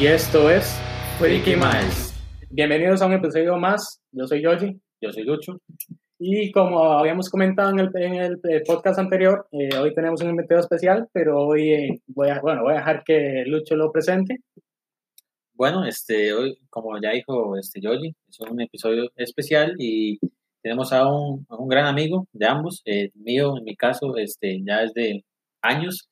y esto es Freaky Miles. Bienvenidos a un episodio más. Yo soy Yoji. Yo soy Lucho. Y como habíamos comentado en el, en el eh, podcast anterior, eh, hoy tenemos un invitado especial, pero hoy eh, voy, a, bueno, voy a dejar que Lucho lo presente. Bueno, este, hoy, como ya dijo este Yoji, es un episodio especial y tenemos a un, a un gran amigo de ambos, mío en mi caso, este, ya es de años,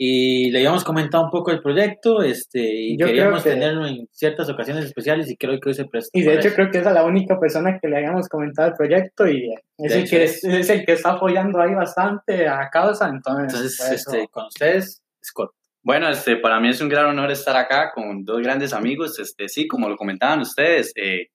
y le habíamos comentado un poco el proyecto este, y queríamos tenerlo en ciertas ocasiones especiales y creo que hoy se presta. Y de hecho creo que es la única persona que le habíamos comentado el proyecto y es, el que, es, el que está apoyando ahí bastante a causa. Entonces, este, con ustedes, Scott. Bueno, este, para mí es un gran honor estar acá con dos grandes amigos. Este, sí, como lo comentaban ustedes, eh,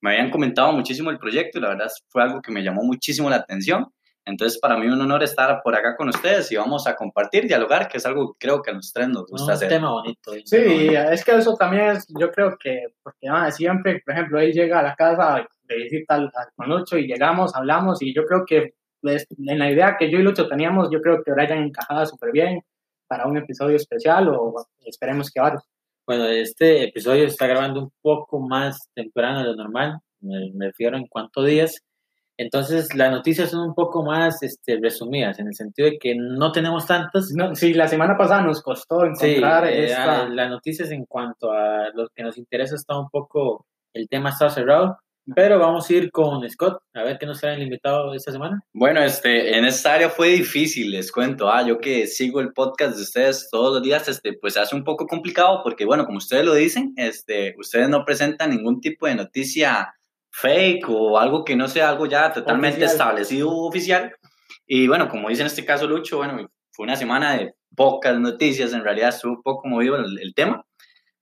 me habían comentado muchísimo el proyecto y la verdad fue algo que me llamó muchísimo la atención. Entonces, para mí un honor estar por acá con ustedes y vamos a compartir, dialogar, que es algo que creo que a los tres nos gusta hacer. Un tema bonito. Sí, es que eso también es, yo creo que, porque siempre, por ejemplo, él llega a la casa de visita al, con Lucho y llegamos, hablamos y yo creo que pues, en la idea que yo y Lucho teníamos, yo creo que ahora hayan encajado súper bien para un episodio especial o esperemos que varios. Bueno, este episodio está grabando un poco más temprano de lo normal, me, me refiero en cuántos días entonces, las noticias son un poco más este, resumidas, en el sentido de que no tenemos tantas. No, sí, la semana pasada nos costó encontrar sí, eh, Las noticias en cuanto a lo que nos interesa está un poco, el tema está cerrado, pero vamos a ir con Scott, a ver qué nos trae el invitado esta semana. Bueno, este, en esta área fue difícil, les cuento. Ah, yo que sigo el podcast de ustedes todos los días, este, pues hace un poco complicado porque, bueno, como ustedes lo dicen, este, ustedes no presentan ningún tipo de noticia fake o algo que no sea algo ya totalmente establecido oficial. Y bueno, como dice en este caso Lucho, bueno, fue una semana de pocas noticias, en realidad estuvo un poco movido el, tema.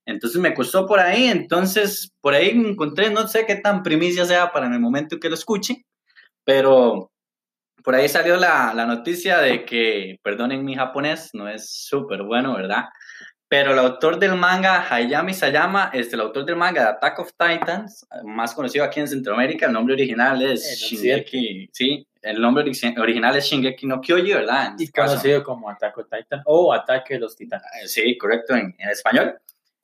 Entonces me costó por ahí, entonces por ahí encontré, no sé qué tan primicia sea para en el momento que lo escuche, pero por ahí salió la, la noticia de que, perdonen mi japonés, no es súper bueno, ¿verdad? Pero el autor del manga, Hayami Sayama, es el autor del manga de Attack of Titans, más conocido aquí en Centroamérica, el nombre original es Shingeki, sí, el nombre original es Shingeki no Kyoji, ¿verdad? y este conocido como Attack of Titans o Ataque de los Titanes. Eh, sí, correcto, en, en español.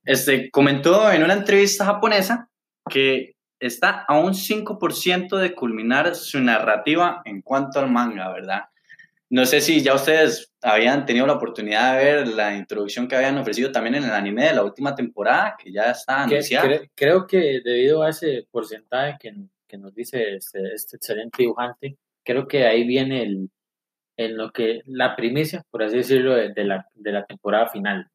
Este, comentó en una entrevista japonesa que está a un 5% de culminar su narrativa en cuanto al manga, ¿verdad? No sé si ya ustedes habían tenido la oportunidad de ver la introducción que habían ofrecido también en el anime de la última temporada, que ya está anunciada. creo que debido a ese porcentaje que, que nos dice este, este, excelente dibujante, creo que ahí viene el, en lo que la primicia, por así decirlo, de, la, de la temporada final.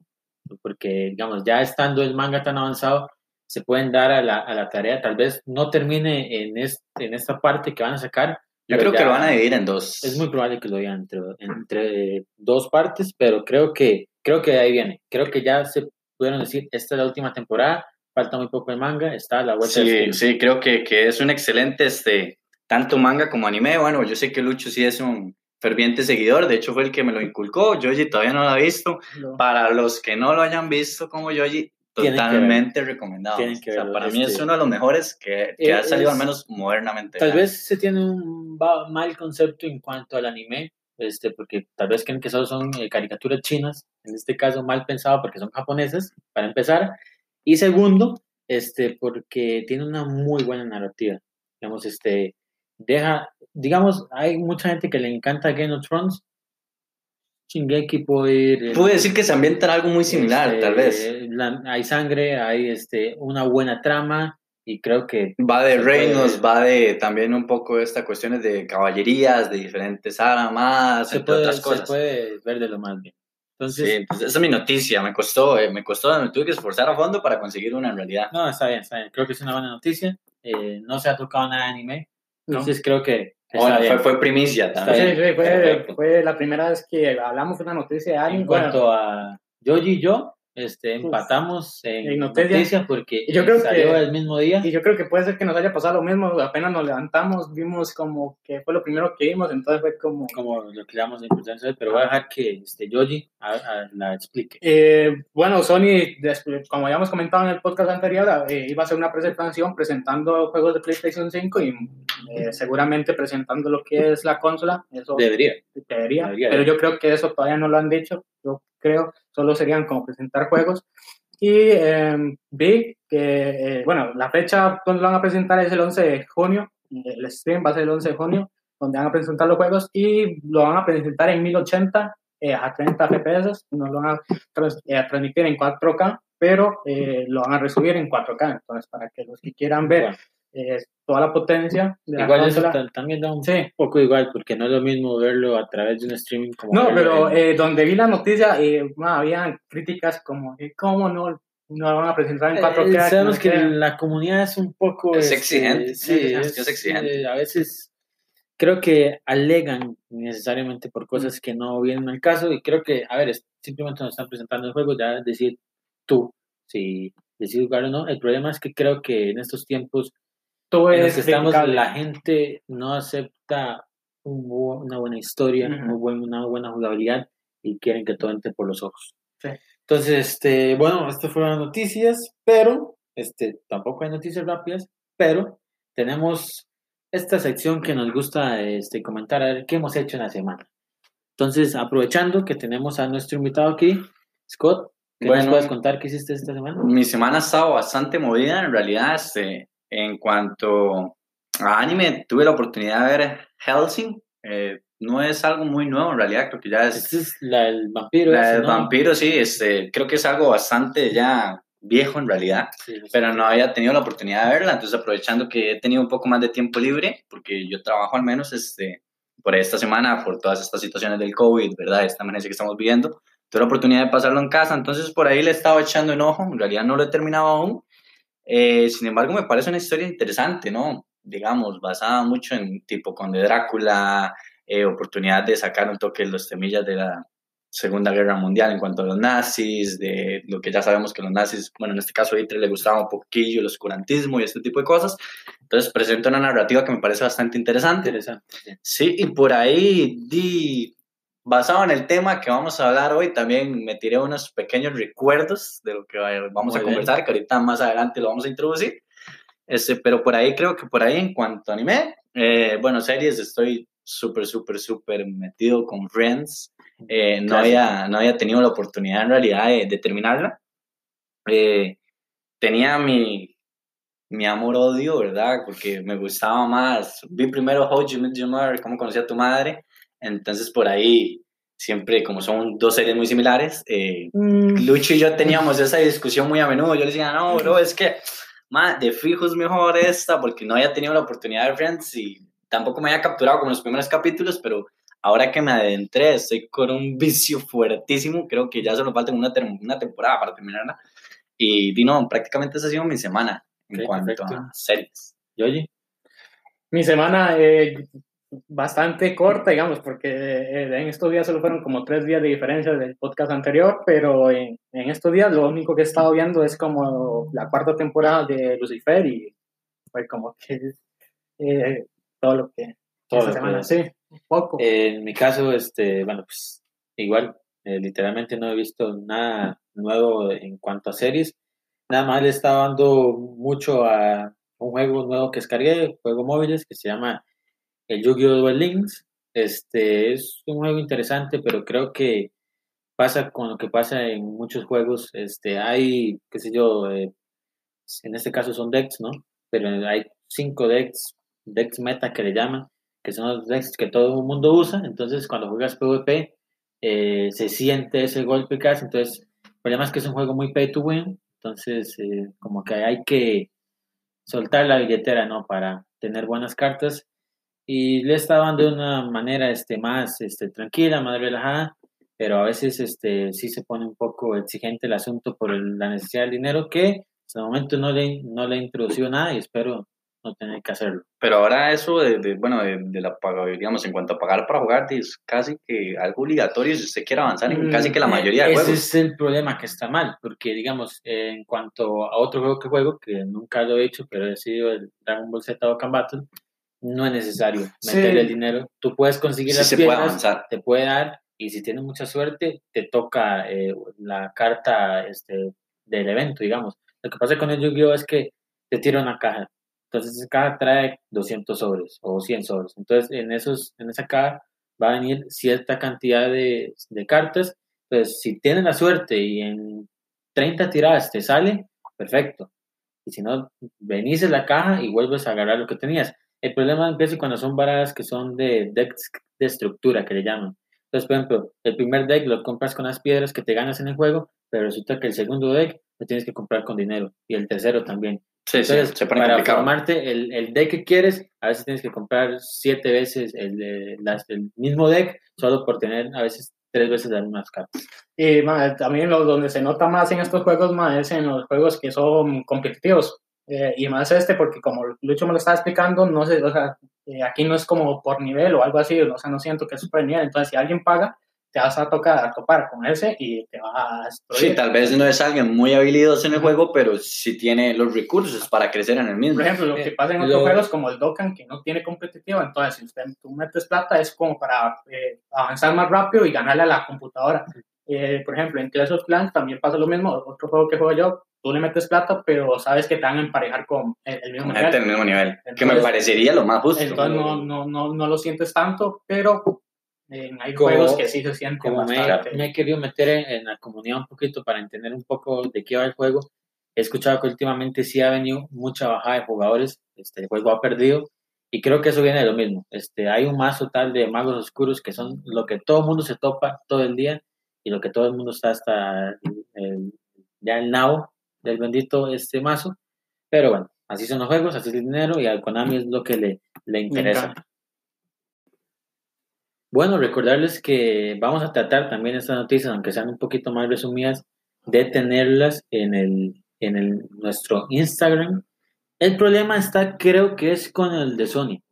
Porque, digamos, ya estando el manga tan avanzado, se pueden dar a la, a la tarea, tal vez no termine en, en esta parte que van a sacar, yo creo que lo van a dividir en dos. Es muy probable que lo digan entre, entre dos partes, pero creo que, creo que de ahí viene. Creo que ya se pudieron decir, esta es la última temporada, falta muy poco de manga, está la vuelta. Sí, sí, creo que, que, es un excelente, este, tanto manga como anime. Bueno, yo sé que Lucho sí es un ferviente seguidor, de hecho fue el que me lo inculcó, Yoji todavía no lo ha visto. Para los que no lo hayan visto como Yoji, Totalmente recomendado. para mí es este uno de los mejores que, que ha salido al menos modernamente. Tal vez se tiene un mal concepto en cuanto al anime, este, porque tal vez creen que solo son eh, caricaturas chinas, en este caso mal pensado porque son japonesas, para empezar. Y segundo, este, porque tiene una muy buena narrativa. Digamos, este, deja, digamos, hay mucha gente que le encanta Game of Thrones, Shingeki puede ir... Puede decir que se ambienta en algo muy similar, este, tal vez. hay sangre, hay este, una buena trama y creo que... Va de reinos, va de también un poco esta cuestiones de caballerías, de diferentes armas, se entre otras cosas. Se puede ver de lo más bien. Entonces, sí, pues esa es mi noticia, me costó, eh, me costó, me tuve que esforzar a fondo para conseguir una en realidad. No, está bien, está bien, creo que es una buena noticia, eh, no se ha tocado nada de anime, entonces creo que bueno, fue, fue, primicia también. Sí, fue, fue, la primera vez que hablamos de una noticia de alguien. En cuanto a Yoji y yo, este, empatamos en, noticias, porque yo creo salió que, el mismo día. Y yo creo que puede ser que nos haya pasado lo mismo, apenas nos levantamos, vimos como que fue lo primero que vimos, entonces fue como... Como lo que damos importancia, pero voy a dejar que este, Yoji la explique. Eh, bueno, Sony, como habíamos comentado en el podcast anterior, eh, iba a hacer una presentación presentando juegos de PlayStation 5 y eh, seguramente presentando lo que es la consola. Eso debería. Debería, pero yo creo que eso todavía no lo han dicho. Yo creo, solo serían como presentar juegos. Y em, vi que, eh, bueno, la fecha donde lo van a presentar es el 11 de junio, el stream va a ser el 11 de junio, donde van a presentar los juegos y lo van a presentar en 1080 eh, a 30 FPS, no lo van a, eh, transmitir en 4K, pero lo van a resubir en 4K, entonces para que los que quieran ver toda la potencia de igual la eso también da un poco igual porque no es lo mismo verlo a través de un streaming como no pero donde vi la noticia eh, había críticas como cómo no no van a presentar en 4K. Eh, sabemos que, la comunidad es un poco... Es este, exigente. Sí, es, exigente. a veces creo que alegan necesariamente por cosas que no vienen al caso y creo que, a ver, simplemente nos están presentando el juego, ya decir tú si decides jugar o no. El problema es que creo que en estos tiempos Todo en los que estamos, la gente no acepta una buena historia, una buena jugabilidad y quieren que todo entre por los ojos. Sí. Entonces, este, bueno, estas fueron las noticias, pero este, tampoco hay noticias rápidas, pero tenemos esta sección que nos gusta este, comentar, a ver qué hemos hecho en la semana. Entonces, aprovechando que tenemos a nuestro invitado aquí, Scott, ¿qué nos puedes contar qué hiciste esta semana? Mi semana ha estado bastante movida, en realidad, este, en cuanto a anime, tuve la oportunidad de ver Helsing, eh, no es algo muy nuevo en realidad, creo que ya es... es la del vampiro. La del vampiro, sí, este, creo que es algo bastante ya viejo en realidad, pero no había tenido la oportunidad de verla, entonces aprovechando que he tenido un poco más de tiempo libre, porque yo trabajo al menos este, por esta semana, por todas estas situaciones del COVID, ¿verdad? Esta emergencia que estamos viviendo, tuve la oportunidad de pasarlo en casa, entonces por ahí le he estado echando un ojo, en realidad no lo he terminado aún, eh, sin embargo me parece una historia interesante, ¿no? Digamos, basada mucho en tipo con de Drácula, eh, oportunidad de sacar un toque de los semillas de la Segunda Guerra Mundial en cuanto a los nazis, de lo que ya sabemos que los nazis, bueno, en este caso a Hitler le gustaba un poquillo el oscurantismo y este tipo de cosas. Entonces presenta una narrativa que me parece bastante interesante. Interesante. Sí, y por ahí, di, basado en el tema que vamos a hablar hoy, también me tiré unos pequeños recuerdos de lo que vamos a conversar, que ahorita más adelante lo vamos a introducir. Este, pero por ahí creo que por ahí en cuanto a anime, eh, bueno, series estoy súper, súper, súper metido con Friends. Eh, no, había, no había tenido la oportunidad en realidad de, terminarla. Eh, tenía mi, mi amor-odio, ¿verdad? Porque me gustaba más. Vi primero How You Met Your Mother, cómo conocí a tu madre. Entonces por ahí, siempre, como son dos series muy similares, eh, mm. Lucho y yo teníamos esa discusión muy a menudo. Yo le decía, no, bro, es que de fijo es mejor esta, porque no había tenido la oportunidad de Friends y tampoco me había capturado como los primeros capítulos, pero ahora que me adentré, estoy con un vicio fuertísimo. Creo que ya solo falta una, una temporada para terminarla. Y vino, prácticamente esa ha sido mi semana en cuanto a series. ¿Y oye? Mi semana eh, bastante corta, digamos, porque eh, en estos días solo fueron como tres días de diferencia del podcast anterior, pero en, en estos días lo único que he estado viendo es como la cuarta temporada de Lucifer y fue como que eh, todo lo que toda la semana, sí, un poco. en mi caso, este, bueno, pues igual, eh, literalmente no he visto nada nuevo en cuanto a series. Nada más le estaba dando mucho a un juego nuevo que descargué, juego móviles, que se llama el Yu-Gi-Oh! Duel Links. Este es un juego interesante, pero creo que pasa con lo que pasa en muchos juegos. Este, hay, qué sé yo, eh, en este caso son decks, ¿no? Pero hay cinco decks decks meta que le llaman, que son los decks que todo el mundo usa, entonces cuando juegas PvP eh, se siente ese golpe casi, entonces el problema es que es un juego muy pay to win, entonces eh, como que hay que soltar la billetera, ¿no? Para tener buenas cartas y le está dando de una manera este, más este, tranquila, más relajada, pero a veces este, sí se pone un poco exigente el asunto por la necesidad del dinero que hasta el momento no le, no le introducido nada y espero no tener que hacerlo. Pero ahora eso de, bueno, de, la digamos, en cuanto a pagar para jugar, es casi que algo obligatorio si usted quiere avanzar en casi que la mm, mayoría de juegos. Ese es el problema que está mal, porque digamos, en cuanto a otro juego que juego, que nunca lo he hecho, pero he sido el Dragon Ball Z Dokkan Battle, no es necesario meterle el dinero. Tú puedes conseguir las se te puede dar, y si tienes mucha suerte, te toca eh, la carta este, del evento, digamos. Lo que pasa con el Yu-Gi-Oh! es que te tira una caja entonces, cada trae 200 sobres o 100 sobres. Entonces, en, esos, en esa caja va a venir cierta cantidad de, de cartas. Entonces, si tienen la suerte y en 30 tiradas te sale, perfecto. Y si no, venís en la caja y vuelves a agarrar lo que tenías. El problema empieza cuando son barajas que son de decks de estructura, que le llaman. Entonces, por ejemplo, el primer deck lo compras con las piedras que te ganas en el juego, pero resulta que el segundo deck lo tienes que comprar con dinero y el tercero también. Sí, Entonces, sí, se pone para complicado. formarte el, el deck que quieres, a veces tienes que comprar siete veces el, el mismo deck solo por tener a veces tres veces las mismas cartas. Y ma, también lo, donde se nota más en estos juegos ma, es en los juegos que son competitivos. Eh, y más este, porque como Lucho me lo estaba explicando, no sé, o sea, eh, aquí no es como por nivel o algo así, o sea, no siento que es super nivel. Entonces, si alguien paga, te vas a tocar a topar con ese y te va a destruir. Sí, tal vez no es alguien muy habilidoso en el juego, pero sí tiene los recursos para crecer en el mismo. Por ejemplo, lo que Eh, pasa en otros lo- juegos como el Dokkan, que no tiene competitivo, entonces si usted, tú metes plata es como para eh, avanzar más rápido y ganarle a la computadora. Eh, por ejemplo, en Clash of Clans también pasa lo mismo, otro juego que juego yo, tú le metes plata, pero sabes que te van a emparejar con el, el mismo nivel. mismo nivel. que me Entonces- parecería lo más justo. Entonces no, no, no, no lo sientes tanto, pero eh, hay Como- juegos que sí se sienten Como me, me he querido meter en, en la comunidad un poquito para entender un poco de qué va el juego, he escuchado que últimamente sí ha venido mucha bajada de jugadores, este, el juego ha perdido y creo que eso viene de lo mismo. Este, hay un mazo tal de magos oscuros que son lo que todo el mundo se topa todo el día y lo que todo el mundo está hasta el- ya el nabo del bendito este mazo. Pero bueno, así son los juegos, así es el dinero y al Konami es lo que le, le interesa. Bueno, recordarles que vamos a tratar también estas noticias, aunque sean un poquito más resumidas, de tenerlas en, el, en el, nuestro Instagram. El problema está, creo que es con el de Sony,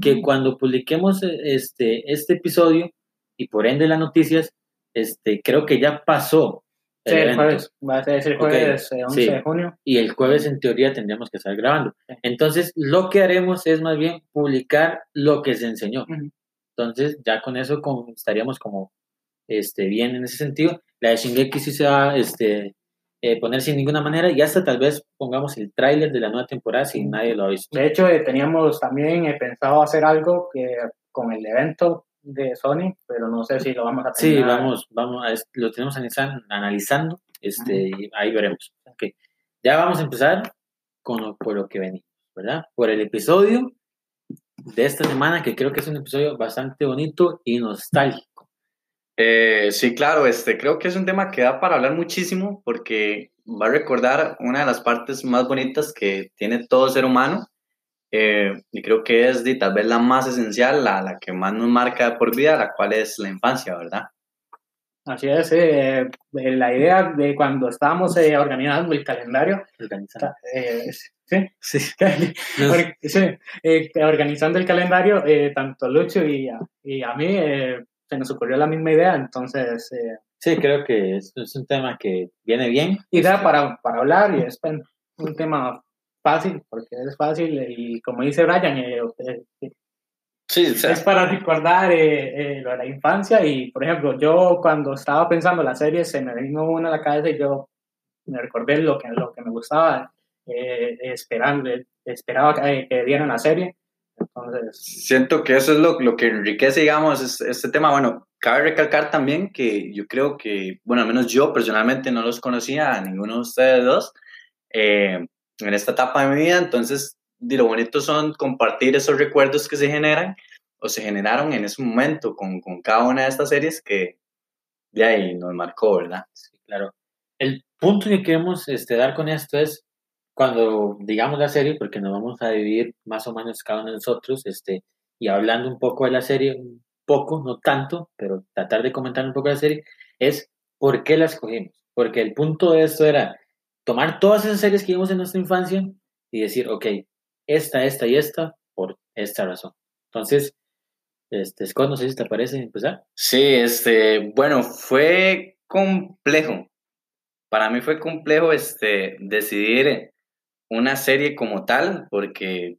que cuando publiquemos este, este episodio y por ende las noticias, este, creo que ya pasó el Sí, el jueves, va a ser el jueves eh, 11 sí. de junio. y el jueves en teoría tendríamos que estar grabando. Entonces, lo que haremos es más bien publicar lo que se enseñó. Entonces, ya con eso estaríamos como este, bien en ese sentido. La de Shingeki sí se va a este, eh, poner sin ninguna manera y hasta tal vez pongamos el tráiler de la nueva temporada si nadie lo ha visto. De hecho, eh, teníamos también eh, pensado hacer algo que, con el evento de Sony, pero no sé si lo vamos a Sí, tener. vamos, vamos, a, lo tenemos analizando, analizando este, y ahí veremos. Ok. Ya vamos a empezar con lo, por lo que venimos, ¿verdad? Por el episodio de esta semana, que creo que es un episodio bastante bonito y nostálgico. Eh, sí, claro, este, creo que es un tema que da para hablar muchísimo porque va a recordar una de las partes más bonitas que tiene todo ser humano eh, y creo que es de, tal vez la más esencial, la, la que más nos marca por vida, la cual es la infancia, ¿verdad? Así es, eh, eh, la idea de cuando estábamos eh, organizando el calendario, Organizado. eh, sí, Sí. Sí, eh, organizando el calendario, eh, tanto Lucho y a, y a mí eh, se nos ocurrió la misma idea, entonces, eh, Sí, creo que es, es un tema que viene bien. idea para, para hablar y es un tema fácil, porque es fácil y como dice Brian, eh, eh, Sí, o sea, es para recordar eh, eh, lo de la infancia y, por ejemplo, yo cuando estaba pensando en la serie se me vino una a la cabeza y yo me recordé lo que, lo que me gustaba, eh, esperando, esperaba que, que dieran la serie. Entonces, Siento que eso es lo, lo que enriquece, digamos, es- este tema. Bueno, cabe recalcar también que yo creo que, bueno, al menos yo personalmente no los conocía a ninguno de ustedes dos eh, en esta etapa de mi vida, entonces, lo bonito son compartir esos recuerdos que se generan o se generaron en ese momento con, con cada una de estas series que de ahí nos marcó, ¿verdad? Sí, claro. El punto que queremos este, dar con esto es cuando digamos la serie, porque nos vamos a dividir más o menos cada uno de nosotros, este, y hablando un poco de la serie, un poco, no tanto, pero tratar de comentar un poco la serie, es por qué la escogimos. Porque el punto de esto era tomar todas esas series que vimos en nuestra infancia y decir, ok, esta, esta y esta, por esta razón. Entonces, este, Scott, no sé si te parece empezar. Sí, este, bueno, fue complejo. Para mí fue complejo este, decidir una serie como tal, porque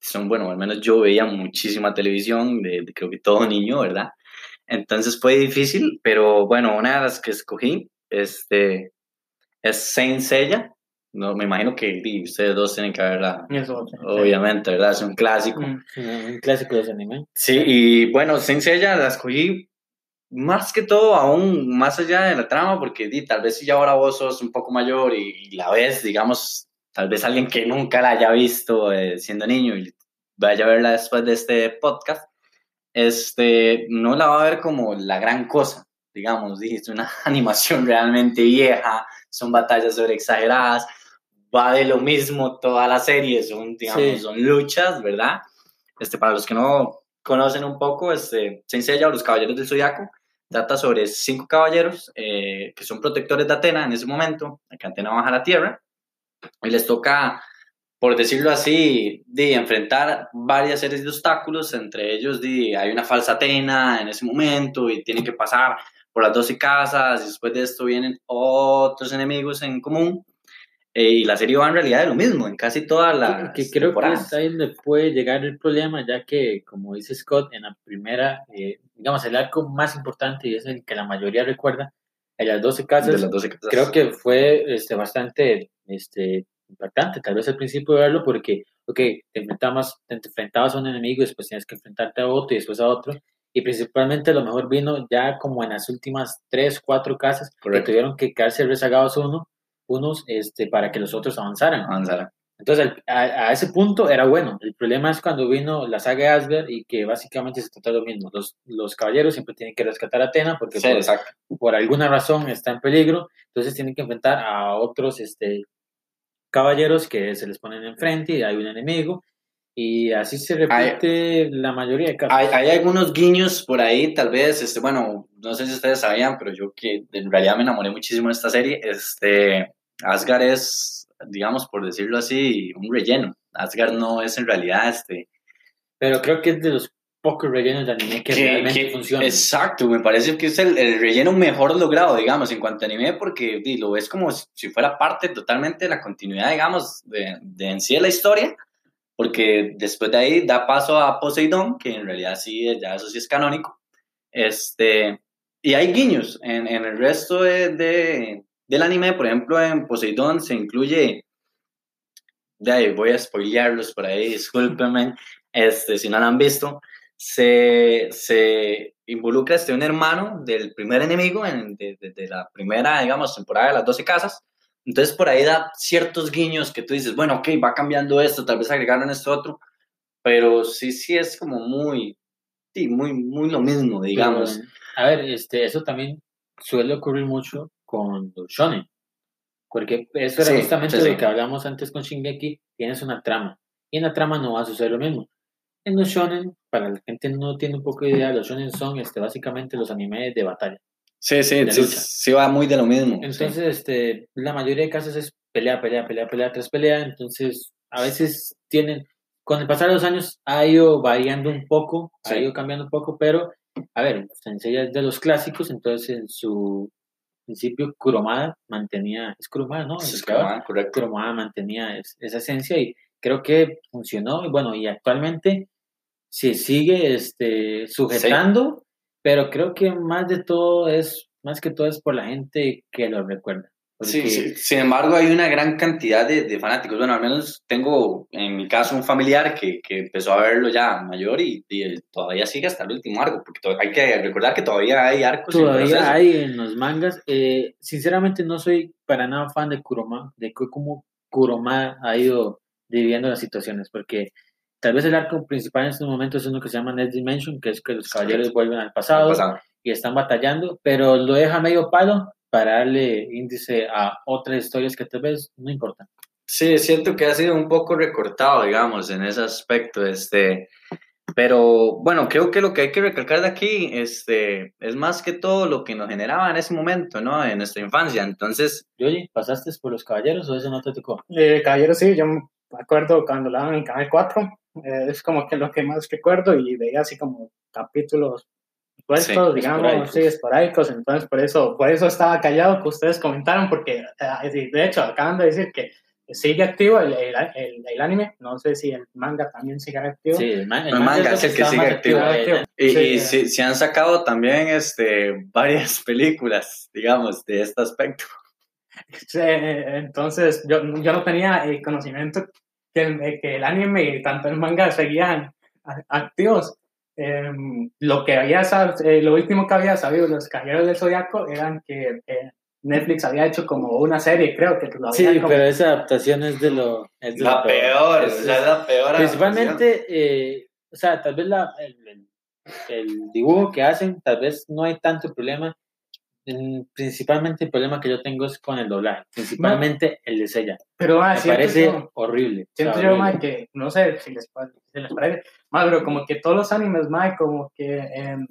son, bueno, al menos yo veía muchísima televisión, de, creo que todo niño, ¿verdad? Entonces fue difícil, pero bueno, una de las que escogí este, es Saint Seiya. No, me imagino que ustedes dos tienen que verla, eso. sí. obviamente, ¿verdad? Es un clásico. Mm. Un clásico de ese anime. Sí, y bueno, Saint Seiya la escogí más que todo, aún más allá de la trama, porque di, tal vez si ya ahora vos sos un poco mayor y, y la ves, digamos, tal vez alguien que nunca la haya visto eh, siendo niño y vaya a verla después de este podcast, este, no la va a ver como la gran cosa, digamos, es una animación realmente vieja, son batallas sobre exageradas, va de lo mismo toda la serie, son, digamos, Sí. son luchas, ¿verdad? Este, para los que no conocen un poco, este, Saint Seiya o los Caballeros del Zodiaco, trata sobre cinco caballeros eh, que son protectores de Atena en ese momento, que Atena baja a la Tierra, y les toca, por decirlo así, de enfrentar varias series de obstáculos, entre ellos de, hay una falsa Atena en ese momento y tienen que pasar por las 12 casas y después de esto vienen otros enemigos en común. eh, y la serie va en realidad de lo mismo, en casi todas las que creo que es ahí donde puede llegar el problema, ya que, como dice Scott, en la primera, eh, digamos, el arco más importante y es el que la mayoría recuerda, en las 12 casas, de las 12 casas. creo que fue este, bastante este, impactante, tal vez al principio de verlo, porque, ok, te enfrentabas, te enfrentabas a un enemigo después tienes que enfrentarte a otro y después a otro, y principalmente a lo mejor vino ya como en las últimas 3, 4 casas, que Correcto. tuvieron que quedarse rezagados uno, unos este, para que los otros avanzaran. Avanzar. Entonces, a, a ese punto era bueno. El problema es cuando vino la saga de Asgard y que básicamente se trata de lo mismo. Los, los caballeros siempre tienen que rescatar a Atena porque Sí, por, por alguna razón está en peligro. Entonces tienen que enfrentar a otros este, caballeros que se les ponen enfrente y hay un enemigo. Y así se repite la mayoría de casos. Hay, hay algunos guiños por ahí, tal vez, este, bueno, no sé si ustedes sabían, pero yo que en realidad me enamoré muchísimo de esta serie, este, Asgard es, digamos, por decirlo así, un relleno. Asgard no es en realidad, este, Pero creo que es de los pocos rellenos de anime que, realmente funcionan. Exacto, me parece que es el, el relleno mejor logrado, digamos, en cuanto a anime, porque lo ves como si fuera parte totalmente de la continuidad, digamos, de, de en sí de la historia, porque después de ahí da paso a Poseidón, que en realidad sí, ya eso sí es canónico, este, y hay guiños en, en el resto de, de- del anime, por ejemplo, en Poseidón se incluye, de ahí voy a spoilearlos por ahí, discúlpenme, este, si no lo han visto, se, se involucra este un hermano del primer enemigo en, de, de- de la primera, digamos, temporada de las 12 casas. Entonces por ahí da ciertos guiños que tú dices, bueno, ok, va cambiando esto, tal vez agregaron esto otro, pero sí, sí es como muy, sí, muy, muy lo mismo, digamos. Pero, a ver, este, eso también suele ocurrir mucho con los shonen. Porque eso era Sí, justamente sí, sí. lo que hablamos antes con Shingeki, tienes una trama. Y en la trama no va a suceder lo mismo. En los shonen, para la gente no tiene un poco de idea, los shonen son este, básicamente los animes de batalla. Sí, sí, sí, sí va muy de lo mismo. sí. Entonces, este, la mayoría de casos es pelea, pelea, pelea, pelea, tras pelea. Entonces, a veces tienen, con el pasar de los años ha ido variando un poco, Sí. ha ido cambiando un poco, pero, a ver, Sensei es de los clásicos, entonces en su principio Kuromada mantenía, es Kuromada, ¿no? Es ah, correcto. Kuromada mantenía es- esa esencia y creo que funcionó. Y bueno, y actualmente se sigue este, sujetando, pero creo que más de todo es, más que todo es por la gente que lo recuerda. Sí. Sin embargo, hay una gran cantidad de, de fanáticos. Bueno, al menos tengo en mi caso un familiar que, que empezó a verlo ya mayor y, y todavía sigue hasta el último arco, porque hay que recordar que todavía hay arcos. Todavía hay en los mangas. eh, sinceramente no soy para nada fan de Kuroma, de cómo Kuroma ha ido dividiendo las situaciones, porque tal vez el arco principal en estos momentos es uno que se llama Next Dimension, que es que los caballeros vuelven al pasado, Pasado. y están batallando, pero lo deja medio palo para darle índice a otras historias que tal vez no importan. Sí, siento que ha sido un poco recortado, digamos, en ese aspecto, este, pero bueno, creo que lo que hay que recalcar de aquí, este, es más que todo lo que nos generaba en ese momento, ¿no? En nuestra infancia, entonces, Yoyi, ¿pasaste por los caballeros o eso no te tocó? Eh, Caballero, sí, yo me acuerdo cuando la daban en Canal 4, eh, es como que lo que más recuerdo y veía así como capítulos sueltos, Sí, digamos, esporádicos. sí, esporádicos, entonces por eso, por eso estaba callado que ustedes comentaron, porque eh, de hecho acaban de decir que sigue activo el, el, el- el anime, no sé si el manga también sigue activo. Sí, el, man- El manga es el que sigue activo. eh, y, Sí, y eh. se, se han sacado también, este, varias películas, digamos, de este aspecto. Sí, entonces yo, yo no tenía el conocimiento que el, que el anime y tanto el manga seguían activos. em, lo que había eh, lo último que había sabido los Caballeros del Zodiaco eran que eh, Netflix había hecho como una serie, creo que lo Sí, como- pero esa adaptación es de lo... Es de La lo peor, Es- la peor. Principalmente, eh, o sea, tal vez la, el, el- el dibujo que hacen, tal vez no hay tanto problema. Mm, Principalmente el problema que yo tengo es con el doblaje, principalmente el de Sella. pero ah, Me parece yo- horrible. Siento yo, mae, que no sé si les, si les parece, pero como que todos los animes, mae, como que, em,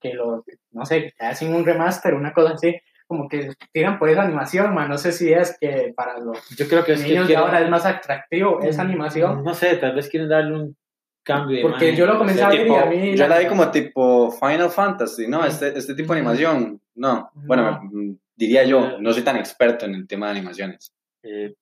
que lo, no sé, que hacen un remaster, una cosa así, como que tiran por esa animación, mae, no sé si es que para los Yo creo que es que niños de quieren- ahora es más atractivo esa animación, No sé, tal vez quieren darle un cambio. de Porque imagen, yo lo no comencé a ver y Tipo, a mí yo la- vi como tipo Final Fantasy, ¿no? Este, este tipo de animación, no. Bueno, No. mm, diría yo, no soy tan experto en el tema de animaciones. Eh,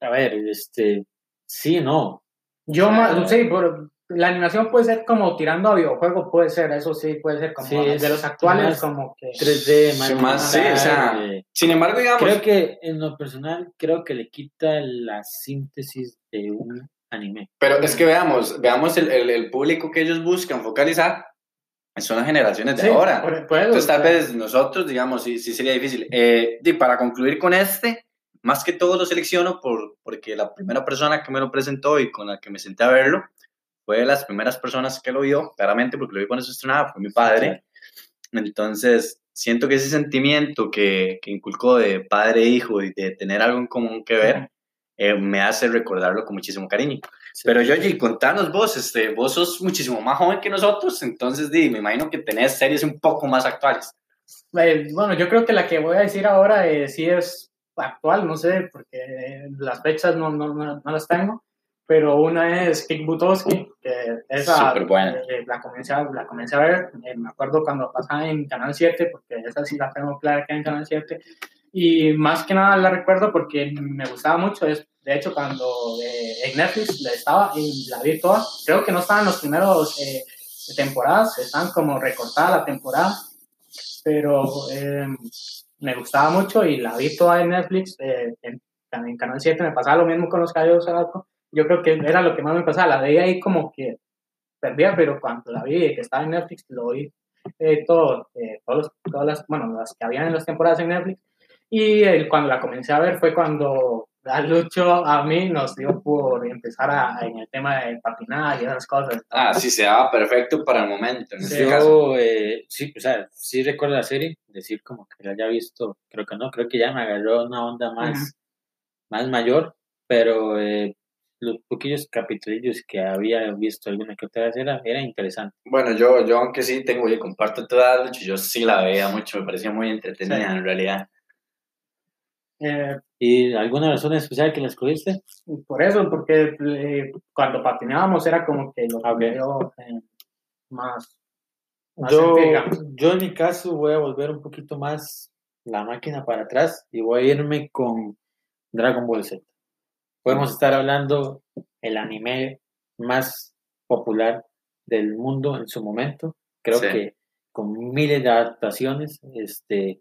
a ver, este, sí, no. yo más, sea, sí, por, la animación puede ser como tirando a videojuego, puede ser, eso sí, puede ser como Sí, de los actuales, como que... 3D, más, más, sí, o sea, eh, Sin embargo, digamos, Creo que en lo personal, creo que le quita la síntesis de un anime. pero es que veamos, veamos el, el, el público que ellos buscan focalizar, son las generaciones de Sí, ahora. eso, Entonces, tal vez nosotros, digamos, sí, sí sería difícil. Eh, y para concluir con este, más que todo lo selecciono por, porque la primera persona que me lo presentó y con la que me senté a verlo fue de las primeras personas que lo vio, claramente porque lo vi cuando se estrenaba, fue mi padre. Entonces, siento que ese sentimiento que, que inculcó de padre e hijo y de tener algo en común que ver, eh, me hace recordarlo con muchísimo cariño. Pero Yoji, contanos vos, este, vos sos muchísimo más joven que nosotros, entonces di, me imagino que tenés series un poco más actuales. Eh, bueno, yo creo que la que voy a decir ahora eh, sí es actual, no sé, porque las fechas no, no, no, no las tengo, pero una es Kick Butowski, que esa eh, la, comencé a, la comencé a ver, eh, me acuerdo cuando pasaba en Canal 7, porque esa sí la tengo clara que en Canal 7, y más que nada la recuerdo porque me gustaba mucho, de hecho cuando eh, en Netflix la estaba y la vi toda, creo que no estaban los primeros eh, temporadas, están como recortada la temporada, pero eh, me gustaba mucho y la vi toda en Netflix, eh, en, en Canal 7 me pasaba lo mismo con los Caballeros Zodiaco, yo creo que era lo que más me pasaba, la veía ahí como que perdía, pero cuando la vi que estaba en Netflix, lo vi eh, todo, eh, todos todas las, bueno, las que habían en las temporadas en Netflix, y el- cuando la comencé a ver fue cuando a Lucho a mí nos dio por empezar a, en el tema de patinar y esas cosas. Ah, sí, se daba perfecto para el momento, en este caso. Yo, eh, sí, o sea, sí recuerdo la serie, decir como que la haya visto, creo que no, creo que ya me agarró una onda más, más mayor, pero eh, los poquillos capitulillos que había visto alguna que otra vez era, era interesante. Bueno, yo, yo aunque sí tengo, y comparto toda la yo sí la veía mucho, me parecía muy entretenida Sí. en realidad. Eh, ¿Y alguna razón especial que la escogiste? por eso, porque eh, cuando patinábamos era como que lo Ah, ok. que yo eh, más, más Yo, yo en mi caso voy a volver un poquito más la máquina para atrás y voy a irme con Dragon Ball Z. Podemos estar hablando el anime más popular del mundo en su momento. Creo Sí. que con miles de adaptaciones, este,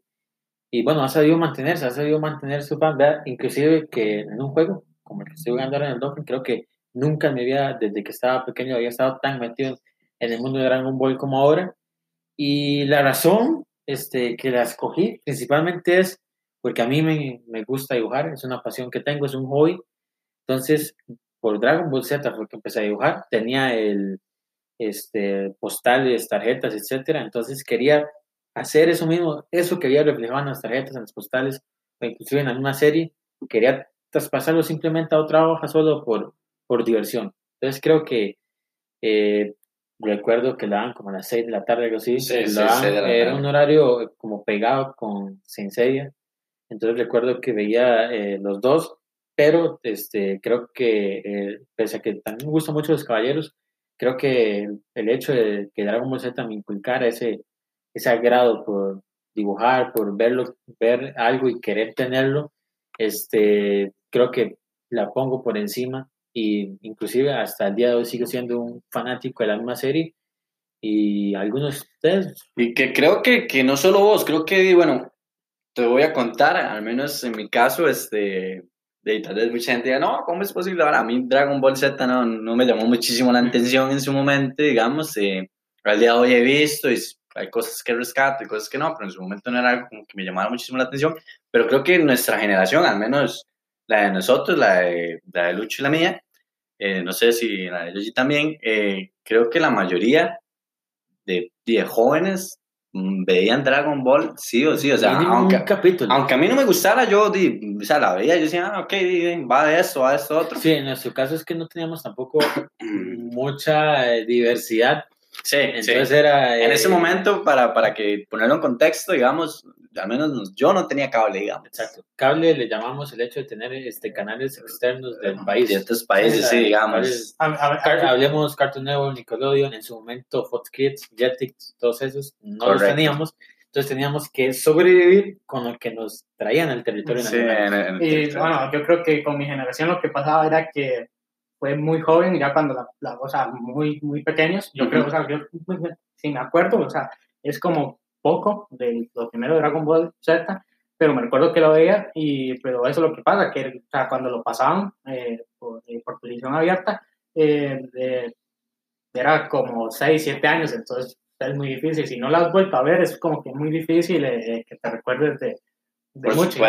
y bueno, ha sabido mantenerse, ha sabido mantener su ¿verdad? inclusive que en un juego como el que estoy jugando ahora en el Dokkan, creo que nunca en mi vida, desde que estaba pequeño, había estado tan metido en el mundo de Dragon Ball como ahora. Y la razón este, que la escogí principalmente es porque a mí me, me gusta dibujar, es una pasión que tengo, es un hobby. Entonces, por Dragon Ball Z fue que empecé a dibujar. Tenía el este, postales, tarjetas, etcétera. Entonces quería hacer eso mismo, eso que había reflejado en las tarjetas, en las postales, o inclusive en alguna serie, quería traspasarlo simplemente a otra hoja solo por, por diversión. Entonces creo que eh, recuerdo que la daban como a las 6 de la tarde, algo así. Sí, la sí, daban- la era un horario como pegado con Senseiya. Entonces recuerdo que veía eh, los dos, pero este, creo que, eh, pese a que también me gustan mucho los caballeros, creo que el hecho de que Dragon Ball Z me inculcara ese, ese agrado por dibujar, por verlo, ver algo y querer tenerlo, este, creo que la pongo por encima y inclusive hasta el día de hoy sigo siendo un fanático de la misma serie y algunos de ustedes Y que creo que, que no solo vos, creo que, bueno, te voy a contar, al menos en mi caso, este, de tal vez mucha gente diga, no, ¿cómo es posible? Ahora, a mí Dragon Ball Z no, no me llamó muchísimo la atención en su momento, digamos, eh, al día de hoy he visto y hay cosas que rescato y cosas que no, pero en su momento no era algo como que me llamara muchísimo la atención. Pero creo que nuestra generación, al menos la de nosotros, la de, la de Lucho y la mía, eh, no sé si la de Luigi también, eh, creo que la mayoría de, de jóvenes mm, veían Dragon Ball sí o sí, o sea, aunque, aunque a mí no me gustara, yo o sea, la veía, yo decía, ah, ok, va de esto, va de esto otro. Sí, en nuestro caso es que no teníamos tampoco mucha eh, diversidad Sí, Entonces era... en ese momento, para, para que ponerlo en contexto, digamos, al menos yo no tenía cable, digamos. Exacto. Cable le llamamos el hecho de tener este, canales externos del país. De otros países, sí, digamos. hablemos Cartoon Network, Nickelodeon, en su momento Fox Kids, Jetix, todos esos, no los teníamos. Entonces teníamos que sobrevivir con lo que nos traían al territorio sí, y bueno, yo creo que con mi generación lo que pasaba era que fue muy joven, ya cuando la, la o sea, muy, muy pequeños, yo creo, o sea, yo, si me acuerdo, o sea, es como poco de lo primero de Dragon Ball Z, pero me recuerdo que lo veía, y, pero eso es lo que pasa, que o sea, cuando lo pasaban eh, por, eh, por, televisión abierta, eh, era como 6, 7 años, entonces es muy difícil, si no lo has vuelto a ver, es como que muy difícil que te recuerdes de, de mucho.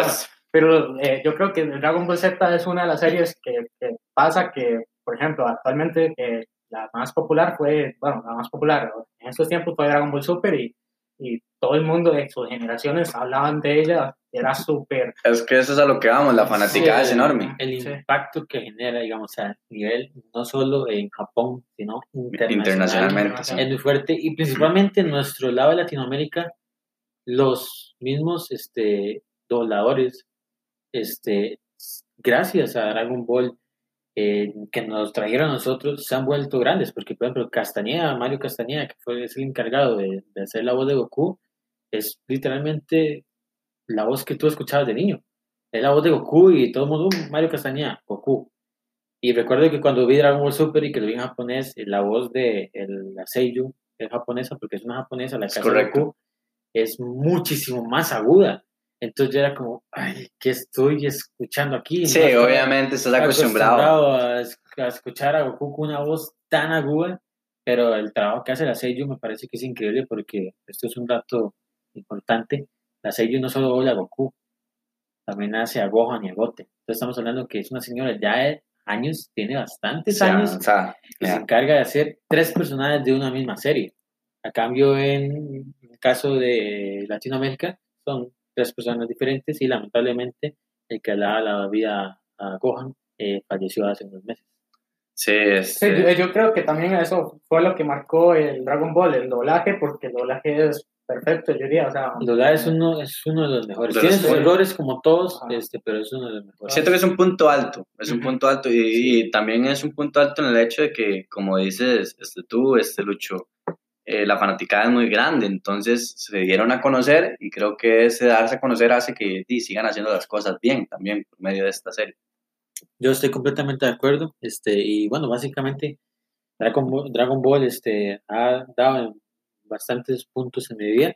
Pero eh, yo creo que Dragon Ball Z es una de las series que, pasa que, por ejemplo, actualmente eh, la más popular fue, bueno, la más popular en estos tiempos fue Dragon Ball Super y, y todo el mundo de sus generaciones hablaban de ella, era súper... Es que eso es a lo que vamos, la fanática es enorme. El impacto que genera, digamos, a nivel no solo en Japón, sino internacionalmente. Es muy fuerte y principalmente en nuestro lado de Latinoamérica, los mismos este, dobladores este, gracias a Dragon Ball eh, que nos trajeron a nosotros, se han vuelto grandes, porque por ejemplo Castañeda, Mario Castañeda, que fue el encargado de, hacer la voz de Goku, es literalmente la voz que tú escuchabas de niño. Es la voz de Goku y todo el mundo, uh, Mario Castañeda, Goku. Y recuerdo que cuando vi Dragon Ball Super y que lo vi en japonés, la voz de el, la Seiyu es japonesa, porque es una japonesa, la casa de Goku, es muchísimo más aguda. Entonces yo era como, ay, ¿qué estoy escuchando aquí? Sí, obviamente estás acostumbrado, a, escuchar a Goku con una voz tan aguda, pero el trabajo que hace la Seiyu me parece que es increíble porque esto es un dato importante. La Seiyu no solo habla a Goku, también hace a Gohan y a Gote. Entonces estamos hablando que es una señora ya de años, tiene bastantes años, y se encarga de hacer tres personajes de una misma serie. A cambio, en el caso de Latinoamérica, son tres personas diferentes y lamentablemente el que le daba la vida a Gohan eh, falleció hace unos meses. Sí, este yo creo que también eso fue lo que marcó el Dragon Ball, el doblaje, porque el doblaje es perfecto, yo diría. O sea, el doblaje es uno, es uno de los mejores. Tiene sus errores como todos, este, pero es uno de los mejores. Siento que es un punto alto, es un punto alto y, y, también es un punto alto en el hecho de que, como dices este, tú, este Lucho, eh, la fanaticada es muy grande, entonces se dieron a conocer y creo que ese darse a conocer hace que sigan haciendo las cosas bien también por medio de esta serie. Yo estoy completamente de acuerdo, este, y bueno, básicamente Dragon Ball, este, ha dado bastantes puntos en mi vida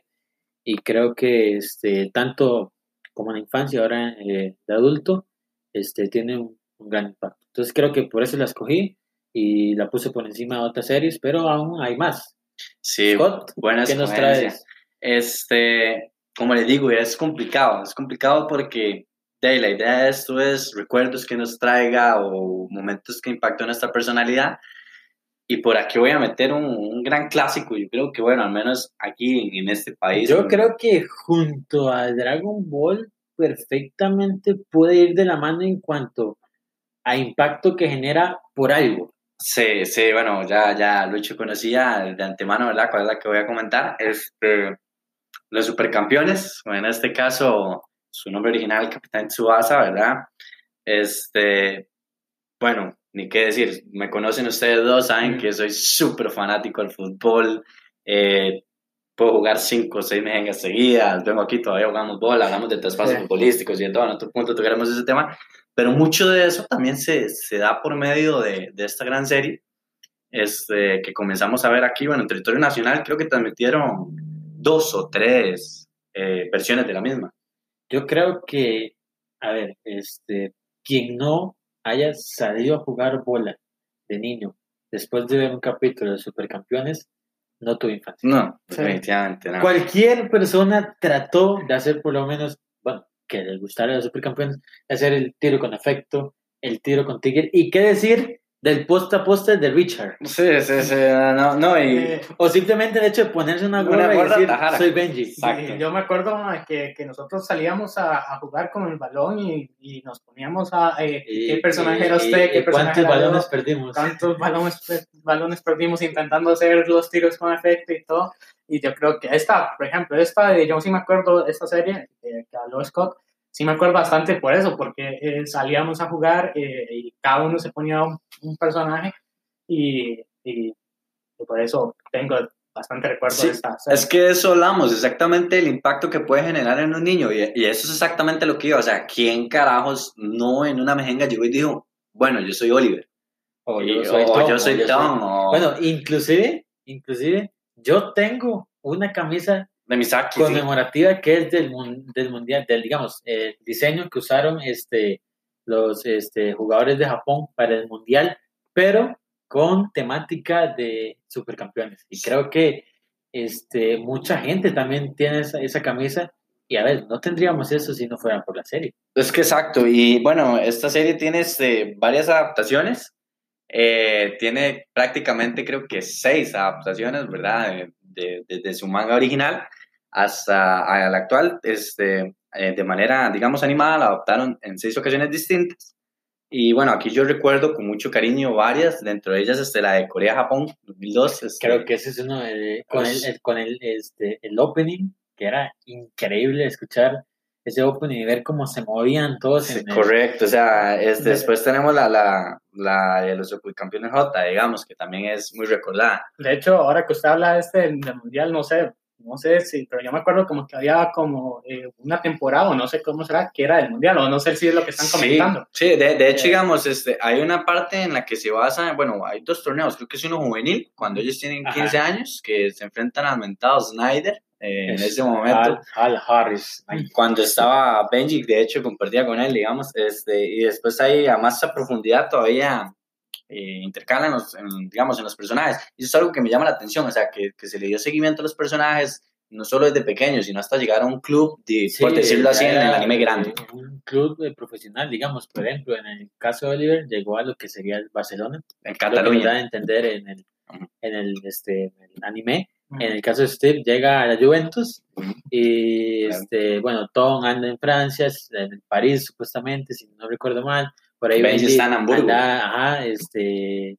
y creo que este, tanto como en la infancia, ahora eh, de adulto, este, tiene un, un gran impacto. Entonces creo que por eso la escogí y la puse por encima de otras series, pero aún hay más. Sí, buenas ¿qué nos traes? Este, como les digo, es complicado, es complicado porque de, la idea de esto es recuerdos que nos traiga o momentos que impactan nuestra personalidad. Y por aquí voy a meter un, gran clásico, yo creo que, bueno, al menos aquí en, este país. Yo creo que junto a Dragon Ball perfectamente puede ir de la mano en cuanto a impacto que genera por algo. Sí, sí, bueno, ya, ya Lucho conocía de antemano, ¿verdad? ¿Cuál es la que voy a comentar? Este, los supercampeones, en este caso, su nombre original, Capitán Tsubasa, ¿verdad? Este, bueno, ni qué decir, me conocen ustedes dos, saben que soy súper fanático del fútbol, eh, puedo jugar cinco o seis meses seguidas, vengo aquí, todavía jugamos bola, hablamos de traspasos futbolísticos y de todo, en otro punto tuviéramos ese tema, pero mucho de eso también se, se da por medio de, de, esta gran serie este, que comenzamos a ver aquí. Bueno, en territorio nacional creo que transmitieron dos o tres eh, versiones de la misma. Yo creo que, a ver, este, quien no haya salido a jugar bola de niño después de ver un capítulo de Supercampeones, no tuve infancia. No, Sí. definitivamente no. Cualquier persona trató de hacer por lo menos, bueno, que les gustara los supercampeones, hacer el tiro con efecto, el tiro con Tiger, y qué decir del post a poste de Richard. Sí, sí, sí, no, no, y... Eh, O simplemente el hecho de ponerse una Una gorra y decir, tajara. soy Benji. Sí, yo me acuerdo que, que nosotros salíamos a, a jugar con el balón y, y nos poníamos a... eh, ¿Qué personaje era usted? ¿Qué y personaje ¿Cuántos era yo? balones perdimos? ¿Cuántos balones, balones perdimos intentando hacer los tiros con efecto y todo? Y yo creo que esta, por ejemplo, esta de, yo sí me acuerdo, esta serie eh, que habló Scott, sí me acuerdo bastante por eso, porque eh, salíamos a jugar eh, y cada uno se ponía un, un personaje y, y, y por eso tengo bastante recuerdo Sí, de esta serie. Es que eso hablamos, exactamente el impacto que puede generar en un niño. Y, y eso es exactamente lo que iba. O sea, ¿quién carajos no en una mejenga llegó y dijo, bueno, yo soy Oliver? O yo soy o Tom, yo o soy yo Tom, o Bueno, inclusive, inclusive, yo tengo una camisa de Misaki. sí. conmemorativa que es del, del mundial, del digamos, eh, diseño que usaron este, los este, jugadores de Japón para el mundial, pero con temática de supercampeones. Y creo que este, mucha gente también tiene esa, esa camisa. Y a ver, no tendríamos eso si no fueran por la serie. Es que exacto. Y bueno, esta serie tiene este, varias adaptaciones. Eh, tiene prácticamente creo que seis adaptaciones, ¿verdad? De- de- Desde su manga original hasta la actual, este, eh, de manera, digamos, animada, la adaptaron en seis ocasiones distintas. Y bueno, aquí yo recuerdo con mucho cariño varias, dentro de ellas este, la de Corea-Japón 2002. este, Creo que ese es uno de, con, Pues- el, el- con el, este, el opening, que era increíble escuchar ese opening y ver cómo se movían todos. Sí, en el- correcto, o sea, es, De- después tenemos la, la, la de los subcampeones J, digamos, que también es muy recordada. De hecho, ahora que usted habla de este del mundial, no sé, no sé si, pero yo me acuerdo como que había como eh, una temporada, o no sé cómo será, que era del mundial, o no sé si es lo que están comentando. Sí, sí, de, de hecho, Eh. digamos, este, hay una parte en la que se basa, bueno, hay dos torneos, creo que es uno juvenil, cuando ellos tienen Ajá. 15 años, que se enfrentan al mentado Snyder eh, en es ese momento. Hal, Hal Harris. Cuando estaba Benji, de hecho, compartía con él, digamos, este, y después ahí a más a profundidad todavía eh, intercalan, los, en, digamos, en los personajes. Y eso es algo que me llama la atención, o sea, que, que se le dio seguimiento a los personajes, no solo desde pequeños, sino hasta llegar a un club, de, Sí, por decirlo así, en el anime grande. Un club profesional, digamos, por ejemplo, en el caso de Oliver, llegó a lo que sería el Barcelona, En lo que Cataluña. a entender en el, en el, este, en el anime. En el caso de Steve, llega a la Juventus y, este, bueno, Tom anda en Francia, en París, supuestamente, si no recuerdo mal. Por ahí Benji está en Hamburgo. anda, ajá, este,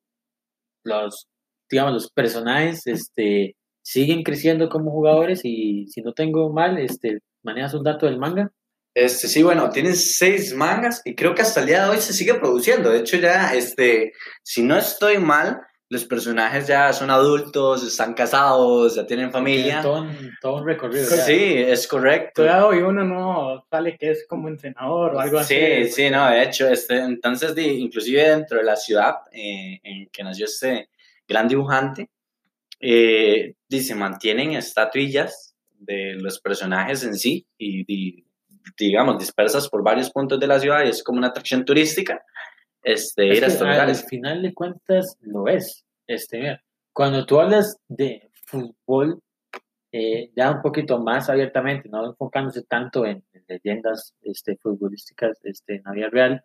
los, digamos, los personajes, este, siguen creciendo como jugadores y si no tengo mal, este, manejas un dato del manga. Este, sí, bueno, tienen seis mangas y creo que hasta el día de hoy se sigue produciendo. De hecho, ya, este, si no estoy mal, los personajes ya son adultos, están casados, ya tienen Tiene familia. todo un, todo un recorrido. Sí. Sí, es correcto. Todavía hoy uno no sale que es como entrenador o algo así. Sí, sí, no, de hecho, este, entonces, inclusive dentro de la ciudad eh, en que nació este gran dibujante, eh, se mantienen estatuillas de los personajes en sí y, di- digamos, dispersas por varios puntos de la ciudad y es como una atracción turística este, Es ir a estos al lugares. final de cuentas lo es. Este, mira, cuando tú hablas de fútbol, eh, ya un poquito más abiertamente, no enfocándose tanto en, en leyendas este, futbolísticas este, en la vida real,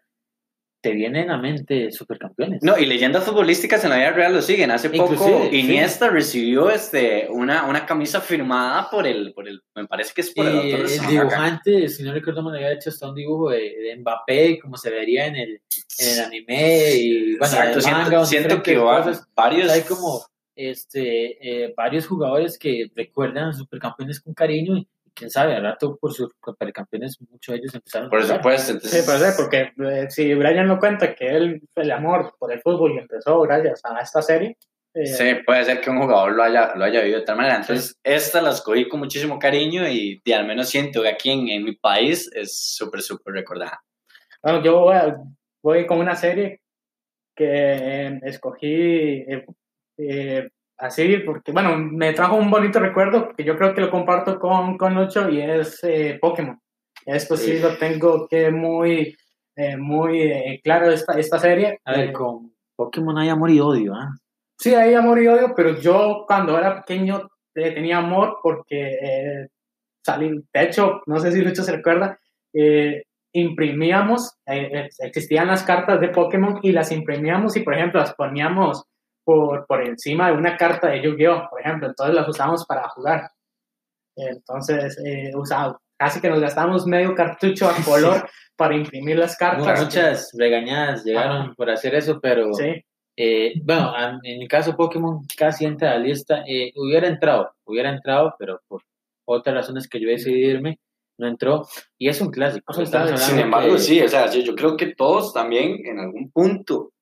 te vienen a mente supercampeones. No, y leyendas futbolísticas en la vida real lo siguen. Hace poco sí. Iniesta recibió este, una, una camisa firmada por el, por el, me parece que es por el autor de el dibujante, si no recuerdo mal, había hecho hasta un dibujo de, de Mbappé, como se vería en el, en el anime, y bueno, Exacto, siento, que cosas. varios... hay como este, eh, varios jugadores que recuerdan a supercampeones con cariño y quién sabe, al rato por sus supercampeones muchos de ellos empezaron Por supuesto, Sí, entonces... pues sí, porque eh, si Brian lo cuenta que él, el amor por el fútbol empezó gracias a esta serie. eh, Sí, puede ser que un jugador lo haya, lo haya vivido de tal manera. Entonces, esta la escogí con muchísimo cariño y, y al menos siento que aquí en, en mi país es súper, súper recordada. Bueno, yo voy, a- voy con una serie que eh, escogí eh, eh, así porque, bueno, me trajo un bonito recuerdo que yo creo que lo comparto con, con Lucho y es eh, Pokémon. Esto sí Sí. lo tengo que muy, eh, muy eh, claro esta, esta serie. A ver, Eh, con Pokémon hay amor y odio, ¿ah? Sí, hay amor y odio, pero yo cuando era pequeño eh, tenía amor porque eh, salí, de hecho, no sé si Lucho se recuerda, imprimíamos, existían las cartas de Pokémon y las imprimíamos y, por ejemplo, las poníamos por, por encima de una carta de Yu-Gi-Oh, por ejemplo, entonces las usábamos para jugar. Entonces, usaba, casi que nos gastamos medio cartucho a color para imprimir las cartas. Muchas regañadas llegaron por hacer eso, pero sí. Eh, bueno, en mi caso Pokémon casi entra a la lista. Eh, hubiera entrado, hubiera entrado, pero por otras razones que yo decidí irme, no entró. Y es un clásico. Sin embargo, sí, o sea, yo, creo que todos también en algún punto,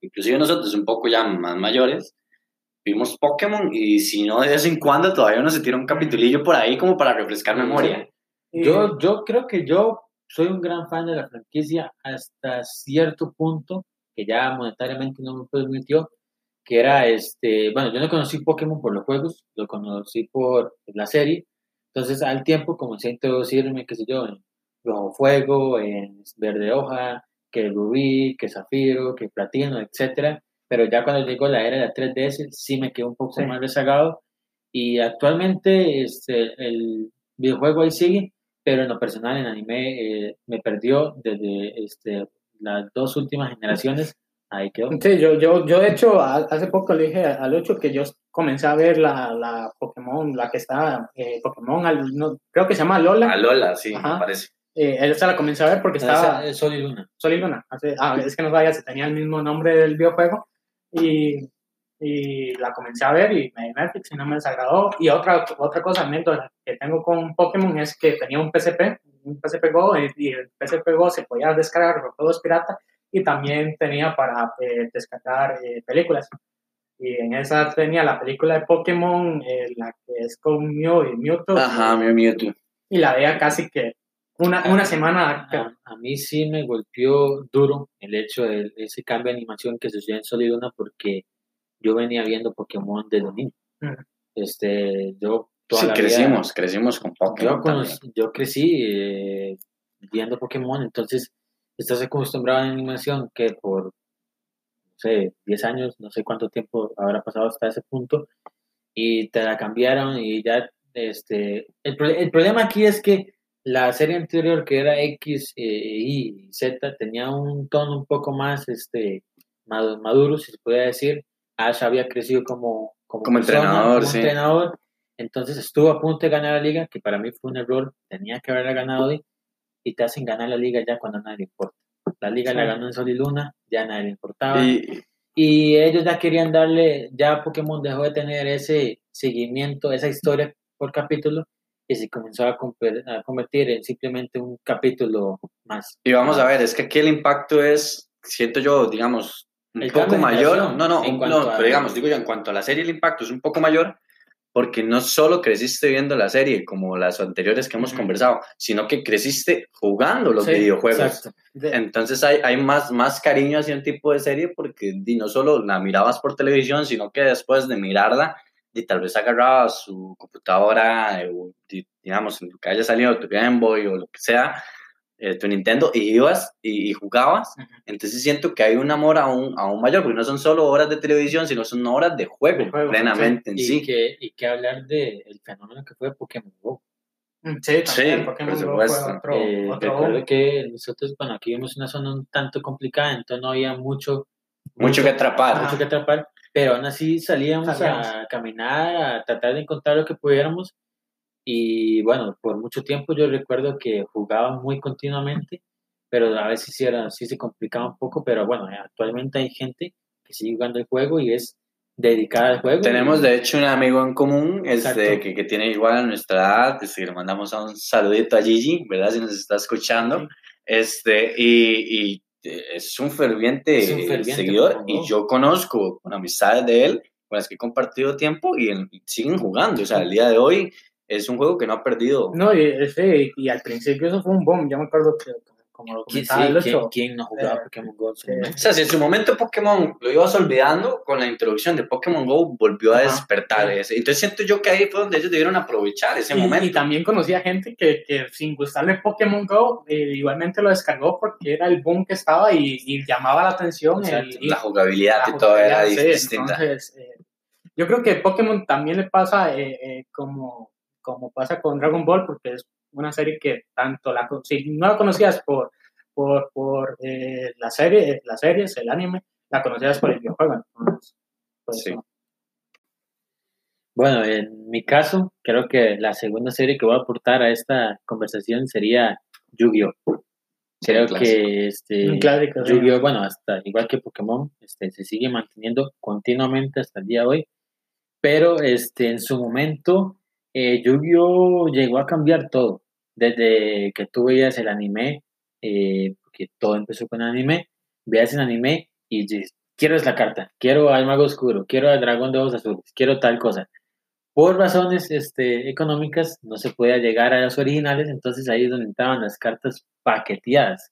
inclusive nosotros un poco ya más mayores, vimos Pokémon y si no de vez en cuando todavía uno se tira un capitulillo por ahí como para refrescar memoria. Yo, yo creo que yo soy un gran fan de la franquicia hasta cierto punto que ya monetariamente no me permitió, que era este, bueno, yo no conocí Pokémon por los juegos, lo conocí por la serie, entonces al tiempo comencé a introducirme, qué sé yo, en Rojo Fuego, en Verde Hoja, que Rubí, que Zafiro, que Platino, etcétera, pero ya cuando llegó la era de la 3DS sí me quedó un poco más rezagado y actualmente este, el videojuego ahí sigue, pero en lo personal en anime eh, me perdió desde este, las dos últimas generaciones, ahí quedó. Sí, yo, yo, yo de hecho hace poco le dije al 8 que yo comencé a ver la, la Pokémon, la que está, eh, Pokémon, no, creo que se llama Lola. A Lola, sí, me parece. Eh, esa la comencé a ver porque estaba... Es Sol y Luna. Sol y Luna. ah, es que no vaya, se tenía el mismo nombre del videojuego. Y, y la comencé a ver y me di Netflix y no me desagradó. Y otra, otra cosa, anécdota que tengo con Pokémon es que tenía un PSP, un PSP Go y, el PSP Go se podía descargar los juegos pirata y también tenía para eh, descargar eh, películas. Y en esa tenía la película de Pokémon, eh, la que es con Mew y Mewtwo. Ajá, Mew Mewtwo. Y la veía casi que una, una semana. A, mí sí me golpeó duro el hecho de ese cambio de animación que sucedió en Solid porque yo venía viendo Pokémon desde niño. Este, yo sí, crecimos, crecimos con Pokémon. Yo, crecí eh, viendo Pokémon, entonces estás acostumbrado a la animación que por, no sé, 10 años, no sé cuánto tiempo habrá pasado hasta ese punto, y te la cambiaron y ya, este, el, el problema aquí es que la serie anterior que era X, eh, Y y Z tenía un tono un poco más este, maduro, si se puede decir. Ash había crecido como, como, entrenador, sí. entrenador entonces estuvo a punto de ganar la liga, que para mí fue un error, tenía que haberla ganado hoy, y te hacen ganar la liga ya cuando a nadie le importa. La liga la ganó en Sol y Luna, ya a nadie le importaba. Y, ellos ya querían darle, ya Pokémon dejó de tener ese seguimiento, esa historia por capítulo, y se comenzó a, convertir en simplemente un capítulo más. Y vamos a ver, es que aquí el impacto es, siento yo, digamos, un poco mayor. No, no, no pero digamos, digo yo, en cuanto a la serie, el impacto es un poco mayor porque no solo creciste viendo la serie como las anteriores que hemos conversado, sino que creciste jugando los videojuegos. Entonces hay, hay más, más cariño hacia un tipo de serie porque no solo la mirabas por televisión, sino que después de mirarla, y tal vez agarrabas su computadora, o, digamos, que haya salido tu Game Boy o lo que sea, eh, tu Nintendo y ibas y, jugabas, entonces siento que hay un amor aún, aún mayor, porque no son solo horas de televisión, sino son horas de juego, plenamente en y sí. Que, y que hablar del fenómeno que fue Pokémon Go. Mm, sí, Pokémon Go fue otro, eh, recuerdo que nosotros, bueno, aquí vimos una zona un tanto complicada, entonces no había mucho... Mucho, que atrapar. Mucho que atrapar, pero aún así salíamos, salíamos a caminar, a tratar de encontrar lo que pudiéramos, y bueno, por mucho tiempo yo recuerdo que jugaba muy continuamente, pero a veces sí, era, sí se complicaba un poco, pero bueno, actualmente hay gente que sigue jugando el juego y es dedicada al juego. Tenemos de hecho un amigo en común este, que, que, tiene igual a nuestra edad, pues, le mandamos un saludito a Gigi, ¿verdad? Si nos está escuchando. Este, y, y, es, un ferviente, seguidor y yo conozco con amistades de él con las que he compartido tiempo y, y siguen jugando. O sea, el día de hoy es un juego que no ha perdido. No, y, y al principio eso fue un boom. Yo me acuerdo que como lo ¿Quién, comentaba el sí, ¿quién, ocho. quién no jugaba Eh, Pokémon Go? momento? O sea, si en su momento Pokémon lo ibas olvidando, con la introducción de Pokémon Go volvió a despertar. ese. Entonces siento yo que ahí fue donde ellos debieron aprovechar ese Y, momento. y también conocía gente que, que sin gustarle Pokémon Go, eh, igualmente lo descargó porque era el boom que estaba y, y llamaba la atención. el- Exacto. y- la jugabilidad y todo era sí, distinta. entonces, eh, yo creo que Pokémon también le pasa eh, eh, como, como pasa con Dragon Ball, porque es una serie que tanto la, si no la conocías por, por, por eh, la serie, eh, las series, el anime, la conocías por el videojuego. entonces, por Sí. Bueno, en mi caso, creo que la segunda serie que voy a aportar a esta conversación sería Yu-Gi-Oh! Creo que este, Un clásico, sí. Yu-Gi-Oh! bueno, hasta igual que Pokémon, este, se sigue manteniendo continuamente hasta el día de hoy, pero este, en su momento, eh, Yu-Gi-Oh! llegó a cambiar todo, desde que tú veías el anime, eh, porque todo empezó con anime, veías el anime y dices, quiero esa carta, quiero al mago oscuro, quiero al dragón de ojos azules, quiero tal cosa. Por razones este, económicas no se podía llegar a los originales, entonces ahí es donde estaban las cartas paqueteadas.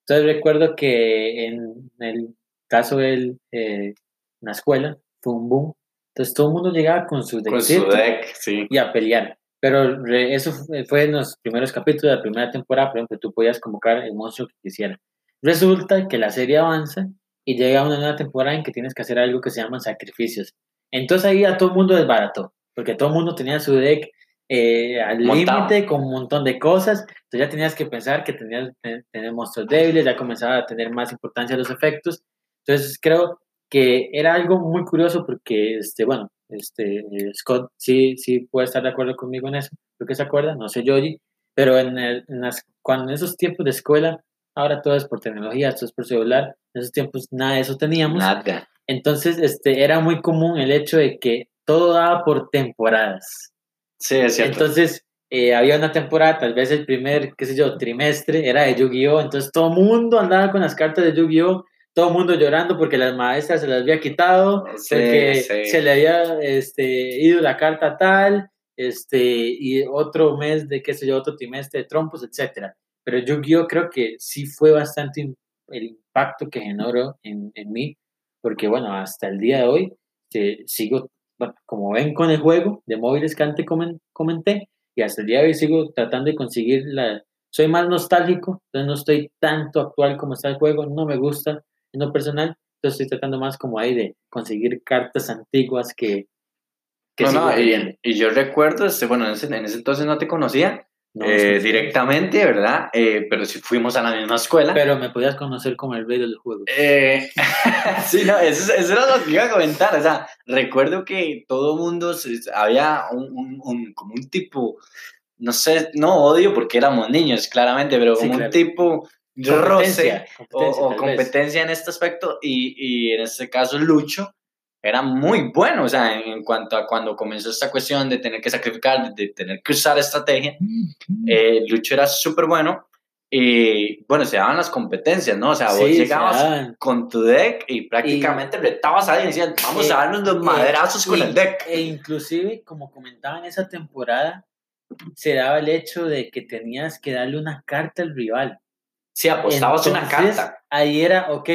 Entonces recuerdo que en el caso de eh, la escuela, fue un boom. Entonces todo el mundo llegaba con su Con su deck, sí. y a pelear. Pero eso fue- fue en los primeros capítulos de la primera temporada, por ejemplo, tú podías convocar el monstruo que quisieras. Resulta que la serie avanza y llega una nueva temporada en que tienes que hacer algo que se llaman sacrificios. Entonces ahí a todo el mundo desbarató, porque todo el mundo tenía su deck eh, al límite con un montón de cosas. Entonces ya tenías que pensar que tenías que tener monstruos débiles, ya comenzaba a tener más importancia los efectos. Entonces creo que era algo muy curioso porque, este, bueno, este, Scott sí, sí puede estar de acuerdo conmigo en eso, creo que se acuerda, no sé Yogi, pero en, el- en las, cuando en esos tiempos de escuela, ahora todo es por tecnología, todo es por celular, en esos tiempos nada de eso teníamos, Nada. entonces este, era muy común el hecho de que todo daba por temporadas. Sí, es cierto. Entonces, eh, había una temporada, tal vez el primer, qué sé yo, trimestre, era de Yu-Gi-Oh! Entonces, todo el mundo andaba con las cartas de Yu-Gi-Oh! Todo el mundo llorando porque las maestras se las había quitado, Sí, porque sí. se le había este, ido la carta tal, este, y otro mes de, qué sé yo, otro trimestre de trompos, etcétera. Pero Yu-Gi-Oh! creo que sí fue bastante el impacto que generó en, en mí, porque bueno, hasta el día de hoy eh, sigo, bueno, como ven con el juego de móviles que antes comen- comenté, y hasta el día de hoy sigo tratando de conseguir la... Soy más nostálgico, entonces no estoy tanto actual como está el juego, no me gusta en lo personal, entonces estoy tratando más como ahí de conseguir cartas antiguas que... que No, no, y, y yo recuerdo, este, bueno, en ese, en ese entonces no te conocía No, eh, sí, directamente, ¿verdad? Eh, pero sí fuimos a la misma escuela. Pero me podías conocer como el rey del juego. Eh, sí, no, eso, es- eso era lo que iba a comentar. O sea, recuerdo que todo mundo, había un, un- un- como un tipo, no sé, no odio porque éramos niños, claramente, pero Sí, como claro. un tipo roce Competencia, o, competencia, o competencia en este aspecto y, y en este caso Lucho era muy bueno, o sea, en, en cuanto a cuando comenzó esta cuestión de tener que sacrificar, de, de tener que usar estrategia, eh, Lucho era súper bueno y bueno, se daban las competencias, ¿no? O sea, vos Sí, llegabas con tu deck y prácticamente retabas a alguien y decían, vamos a darnos los madrazos con y- el deck. E inclusive, como comentaba en esa temporada, se daba el hecho de que tenías que darle una carta al rival. Sí, apostabas una Entonces, carta. Ahí era, ok,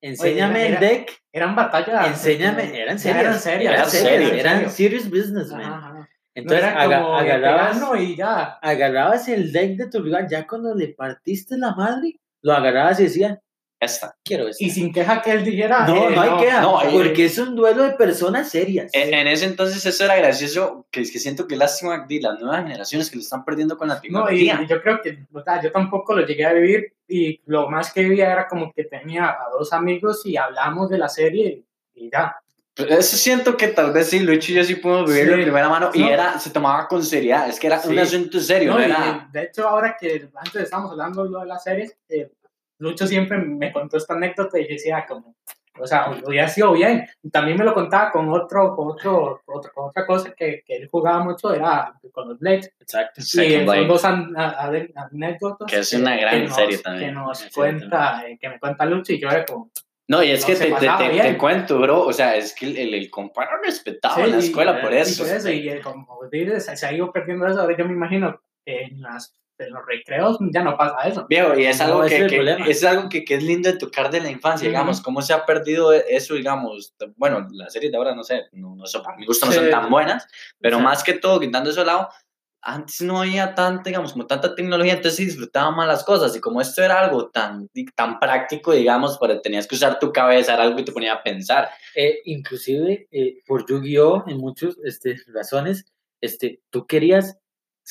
enséñame era- el deck, Eran batallas. enséñame, eran serias, Eran serias. eran serias, serias, eran serias. serious business, man. Ajá, ajá. No Entonces, era aga- agarrabas, y ya. agarrabas el deck de tu rival, ya cuando le partiste la madre, lo agarrabas y decías, Esta. quiero esto. Y sin queja que él dijera. No, eh, no hay queja, no, porque es un duelo de personas serias. En, en ese entonces eso era gracioso, que es que siento que lástima de las nuevas generaciones que lo están perdiendo con la No, y, tecnología. y yo creo que, o sea, yo tampoco lo llegué a vivir y lo más que vivía era como que tenía a dos amigos y hablamos de la serie y ya. Pero Eso siento que tal vez sí, Lucho y yo sí pudimos vivirlo Sí. de primera mano y No. era, se tomaba con seriedad, es que era un Sí. asunto serio, No, no y, era... de hecho, ahora que antes estábamos hablando lo de las series, eh, Lucho siempre me contó esta anécdota y decía como, o sea, hubiera sido bien. También me lo contaba con otro, con otro, otro- con otra cosa que, que él jugaba mucho, era con los Blades. Exacto. Y son dos an- anécdotas. Que es una gran serie también. Que nos Sí, cuenta, eh, que me cuenta Lucho y yo era como, No, y es No, que te, te, te- te cuento, bro, o sea, es que el, el, el compa era respetado Sí, en la y- escuela por y eso. por eso, y eh, como se, se ha ido perdiendo eso. Ahora yo me imagino en las en los recreos ya no pasa eso. Viejo, y es algo, No, que, es que- es algo que, que es lindo de tocar de la infancia, digamos, cómo se ha perdido eso, digamos, bueno, las series de ahora, no sé, no, no son, para mi gusto no son Sí. tan buenas, pero Sí. más que todo, quitando eso de lado, antes no había tanta, digamos, como tanta tecnología, entonces se disfrutaban más las cosas, y como esto era algo tan, tan práctico, digamos, para, tenías que usar tu cabeza, era algo que te ponía a pensar. Eh, inclusive eh, por Yu-Gi-Oh! en muchas este, razones, este, tú querías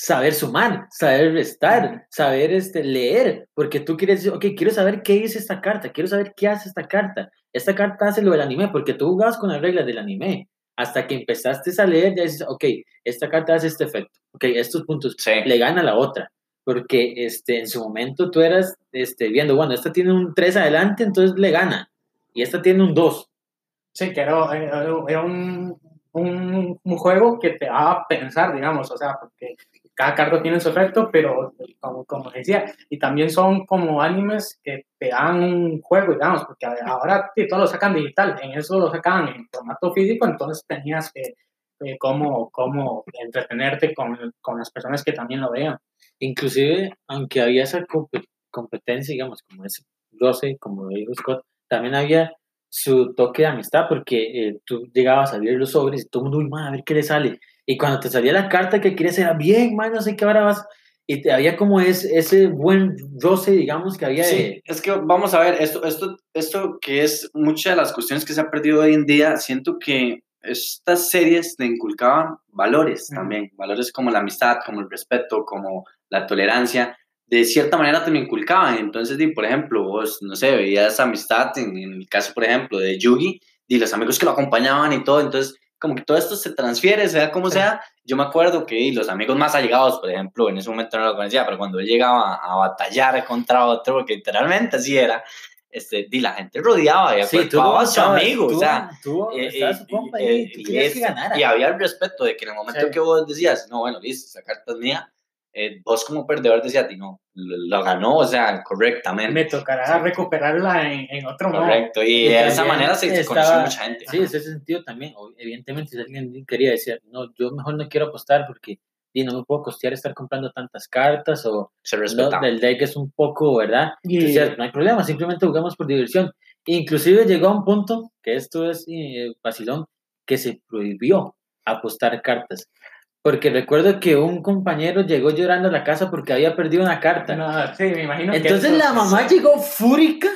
saber sumar, saber restar, saber este, leer, porque tú quieres decir, ok, quiero saber qué dice esta carta, quiero saber qué hace esta carta. Esta carta hace lo del anime, porque tú jugabas con las reglas del anime. Hasta que empezaste a leer, ya dices, ok, esta carta hace este efecto, ok, estos puntos Sí. le gana la otra. Porque este, en su momento tú eras este, viendo, bueno, esta tiene un 3 adelante, entonces le gana. Y esta tiene un 2. Sí, que era, era- un, un, un juego que te daba a pensar, digamos, o sea, porque cada carta tiene su efecto, pero como, como decía, y también son como animes que te dan un juego, digamos, porque ahora sí, todo lo sacan digital, en eso lo sacan en formato físico, entonces tenías que, eh, cómo, cómo entretenerte con, con las personas que también lo vean. Inclusive, aunque había esa compe- competencia, digamos, como ese roce, como dijo Scott, también había su toque de amistad, porque eh, tú llegabas a abrir los sobres y todo el mundo, uy, man, a ver qué le sale. Y cuando te salía la carta que quieres era bien, man, no sé qué ahora vas. Y te, había como ese, ese buen roce, digamos, que había Sí, de... es que vamos a ver, esto, esto, esto que es muchas de las cuestiones que se ha perdido hoy en día, siento que estas series le inculcaban valores también, valores como la amistad, como el respeto, como la tolerancia, de cierta manera te lo inculcaban, entonces, di, por ejemplo, vos, no sé, veías amistad, en, en el caso, por ejemplo, de Yugi, y los amigos que lo acompañaban y todo, entonces, como que todo esto se transfiere, sea como Sí. sea, yo me acuerdo que y los amigos más allegados, por ejemplo, en ese momento no lo conocía, pero cuando él llegaba a, batallar contra otro, porque literalmente así era, este, di, la gente rodeaba y Sí, tú a su amigo, tú- o sea, tú eh, estabas eh, su compa eh, ahí, tú y querías que ganara. y había el respeto de que en el momento Sí. que vos decías, no, bueno, listo, esa carta es mía, eh, vos como perdedor decías, "Di, no, lo, lo ganó, o sea, correctamente. Me tocará Sí. recuperarla en, en otro modo. Correcto, y, Y de esa manera se, se conoció estaba- mucha gente. Sí, es ese sentido también. Evidentemente, si alguien quería decir, no, yo mejor no quiero apostar porque y no me puedo costear estar comprando tantas cartas o Se no, el deck es un poco, ¿verdad? Y- Entonces, no hay problema, simplemente jugamos por diversión. Inclusive llegó a un punto, que esto es eh, vacilón, que se prohibió apostar cartas. Porque recuerdo que un compañero llegó llorando a la casa porque había perdido una carta. No, sí, me imagino que Entonces eso- la mamá llegó fúrica,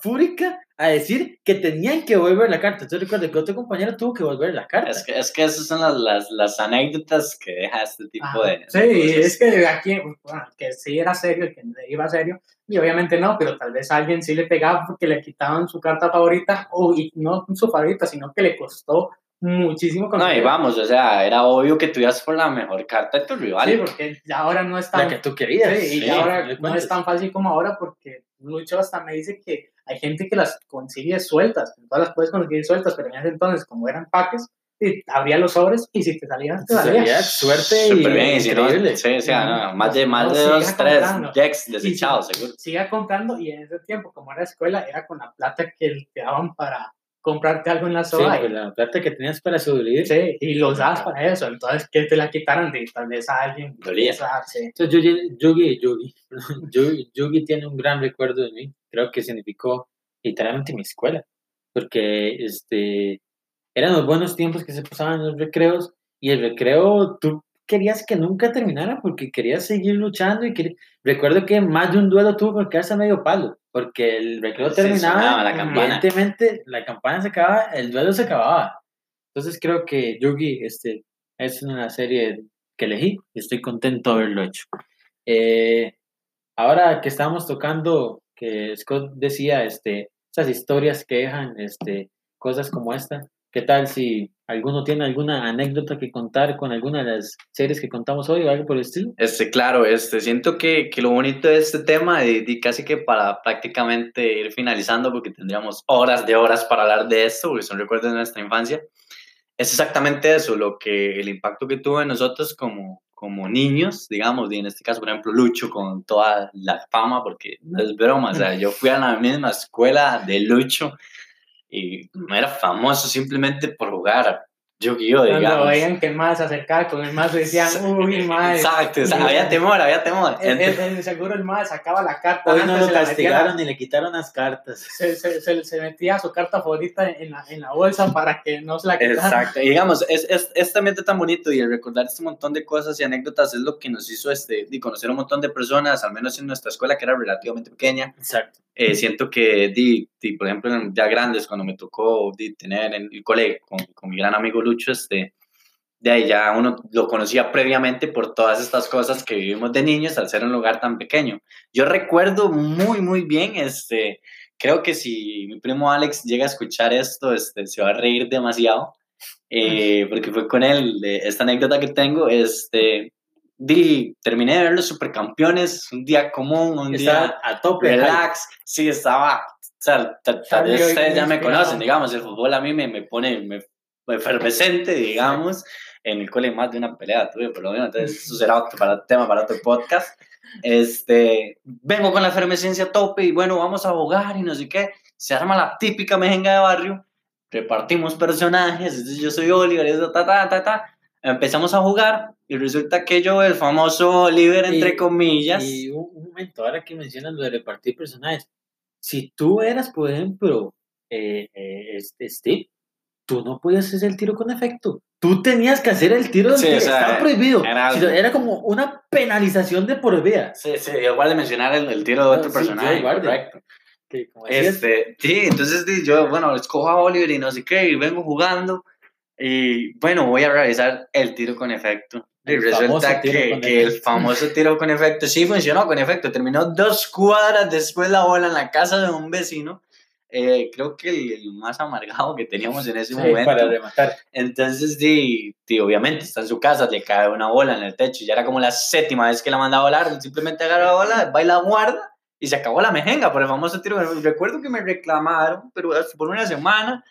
fúrica, a decir que tenían que volver la carta. Entonces recuerdo que otro compañero tuvo que volver la carta. Es que, es que esas son las, las, las anécdotas que deja este tipo Ajá. de... Sí, de es que aquí, bueno, que sí era serio, que iba serio, y obviamente no, pero tal vez a alguien sí le pegaba porque le quitaban su carta favorita, o y no su favorita, sino que le costó muchísimo No, y vamos, o sea, era obvio que tú ibas por la mejor carta de tu rival. Sí, porque ya ahora no es la tan, que tú querías. sí, y sí, ya ahora no es tan fácil como ahora porque Lucho hasta me dice que hay gente que las consigue sueltas, todas las puedes conseguir sueltas, pero en ese entonces, como eran paques, y abría los sobres y si te salían, te salía suerte y Súper bien, increíble. sí, o sea, no, más de, más No, de dos, tres comprando. decks desechados, si- seguro. Siga comprando y en ese tiempo, como era escuela, era con la plata que te daban para comprarte algo en la Sí, soda. pues la plata que tenías para sobrevivir. Sí, y los dabas para eso. Entonces, que te la quitaran de tal vez a alguien. Dolía. sí. Entonces, Yugi, Yugi, Yugi, Yugi, Yugi tiene un gran recuerdo de mí. Creo que significó literalmente mi escuela. Porque este, eran los buenos tiempos que se pasaban en los recreos. Y el recreo, tú querías que nunca terminara porque querías seguir luchando. y querí- Recuerdo que más de un duelo tuvo que quedarse a medio palo. Porque el recreo terminaba. la campana. Evidentemente, la campana se acababa, el duelo se acababa. Entonces, creo que Yugi este, es una serie que elegí y estoy contento de haberlo hecho. Eh, ahora que estamos tocando, que Scott decía, este, esas historias que dejan, este, cosas como esta, ¿qué tal si alguno tiene alguna anécdota que contar con alguna de las series que contamos hoy o algo por el estilo? Este, claro, este, siento que, que lo bonito de este tema, y, y casi que para prácticamente ir finalizando, porque tendríamos horas de horas para hablar de esto, porque son recuerdos de nuestra infancia, es exactamente eso, lo que el impacto que tuvo en nosotros como, como niños, digamos, y en este caso, por ejemplo, Lucho con toda la fama, porque no es broma, o sea, yo fui a la misma escuela de Lucho y no era famoso simplemente por jugar Yu-Gi-Oh, Cuando digamos. veían que el más se acercaba con el más decían, uy, madre. Exacto, o sea, había temor, había temor. El, el- el seguro el más sacaba la carta. Hoy no lo castigaron ni le quitaron las cartas. Se, se, se, se metía su carta favorita en la, en la bolsa para que no se la quitaran. Exacto, y digamos, es, es, este ambiente tan bonito y el recordar este montón de cosas y anécdotas es lo que nos hizo este, y conocer un montón de personas, al menos en nuestra escuela que era relativamente pequeña. Exacto. Eh, siento que, di, di, por ejemplo, ya grandes, cuando me tocó di, tener en el colegio con, con mi gran amigo Lucho, este, de ahí ya uno lo conocía previamente por todas estas cosas que vivimos de niños al ser un lugar tan pequeño. Yo recuerdo muy, muy bien, este, creo que si mi primo Alex llega a escuchar esto, este, se va a reír demasiado, eh, porque fue con él, esta anécdota que tengo, este, di, terminé de ver los supercampeones, un día común, un día Está a tope. relax, sí, estaba, o sea, ta- tal vez ustedes ya me conocen, digamos, el fútbol a mí me, me pone me efervescente, digamos, en el cole más de una pelea tuve, por lo menos, entonces eso será otro para, tema para otro podcast, este, vengo con la efervescencia a tope y bueno, vamos a jugar y no sé qué, se arma la típica mejenga de barrio, repartimos personajes, entonces yo soy Oliver, eso, ta, ta, ta, ta, empezamos a jugar y resulta que yo, el famoso Oliver, entre Y- comillas, Y un, un momento, ahora que mencionas lo de repartir personajes, si tú eras, por ejemplo, eh, eh, este Steve, tú no podías hacer el tiro con efecto. Tú tenías que hacer el tiro del Sí, que o sea, estaba prohibido. era- Era, como una penalización de por vida. Sí, sí, igual de mencionar el, el tiro de otro Sí, personaje. correcto. Que, como Este, sí, entonces yo, bueno, escojo a Oliver y no sé qué, y vengo jugando, y bueno, voy a realizar el tiro con efecto. Y El resulta famoso tiro que, que el famoso tiro con efecto sí funcionó con efecto. Terminó dos cuadras después la bola en la casa de un vecino. Eh, creo que el, el más amargado que teníamos en ese sí, momento. para rematar. Entonces, di, di, obviamente está en su casa, le cae una bola en el techo. Ya era como la séptima vez que la mandaba a volar. Simplemente agarra la bola, va y la guarda y se acabó la mejenga por el famoso tiro. Recuerdo que me reclamaron, pero por una semana.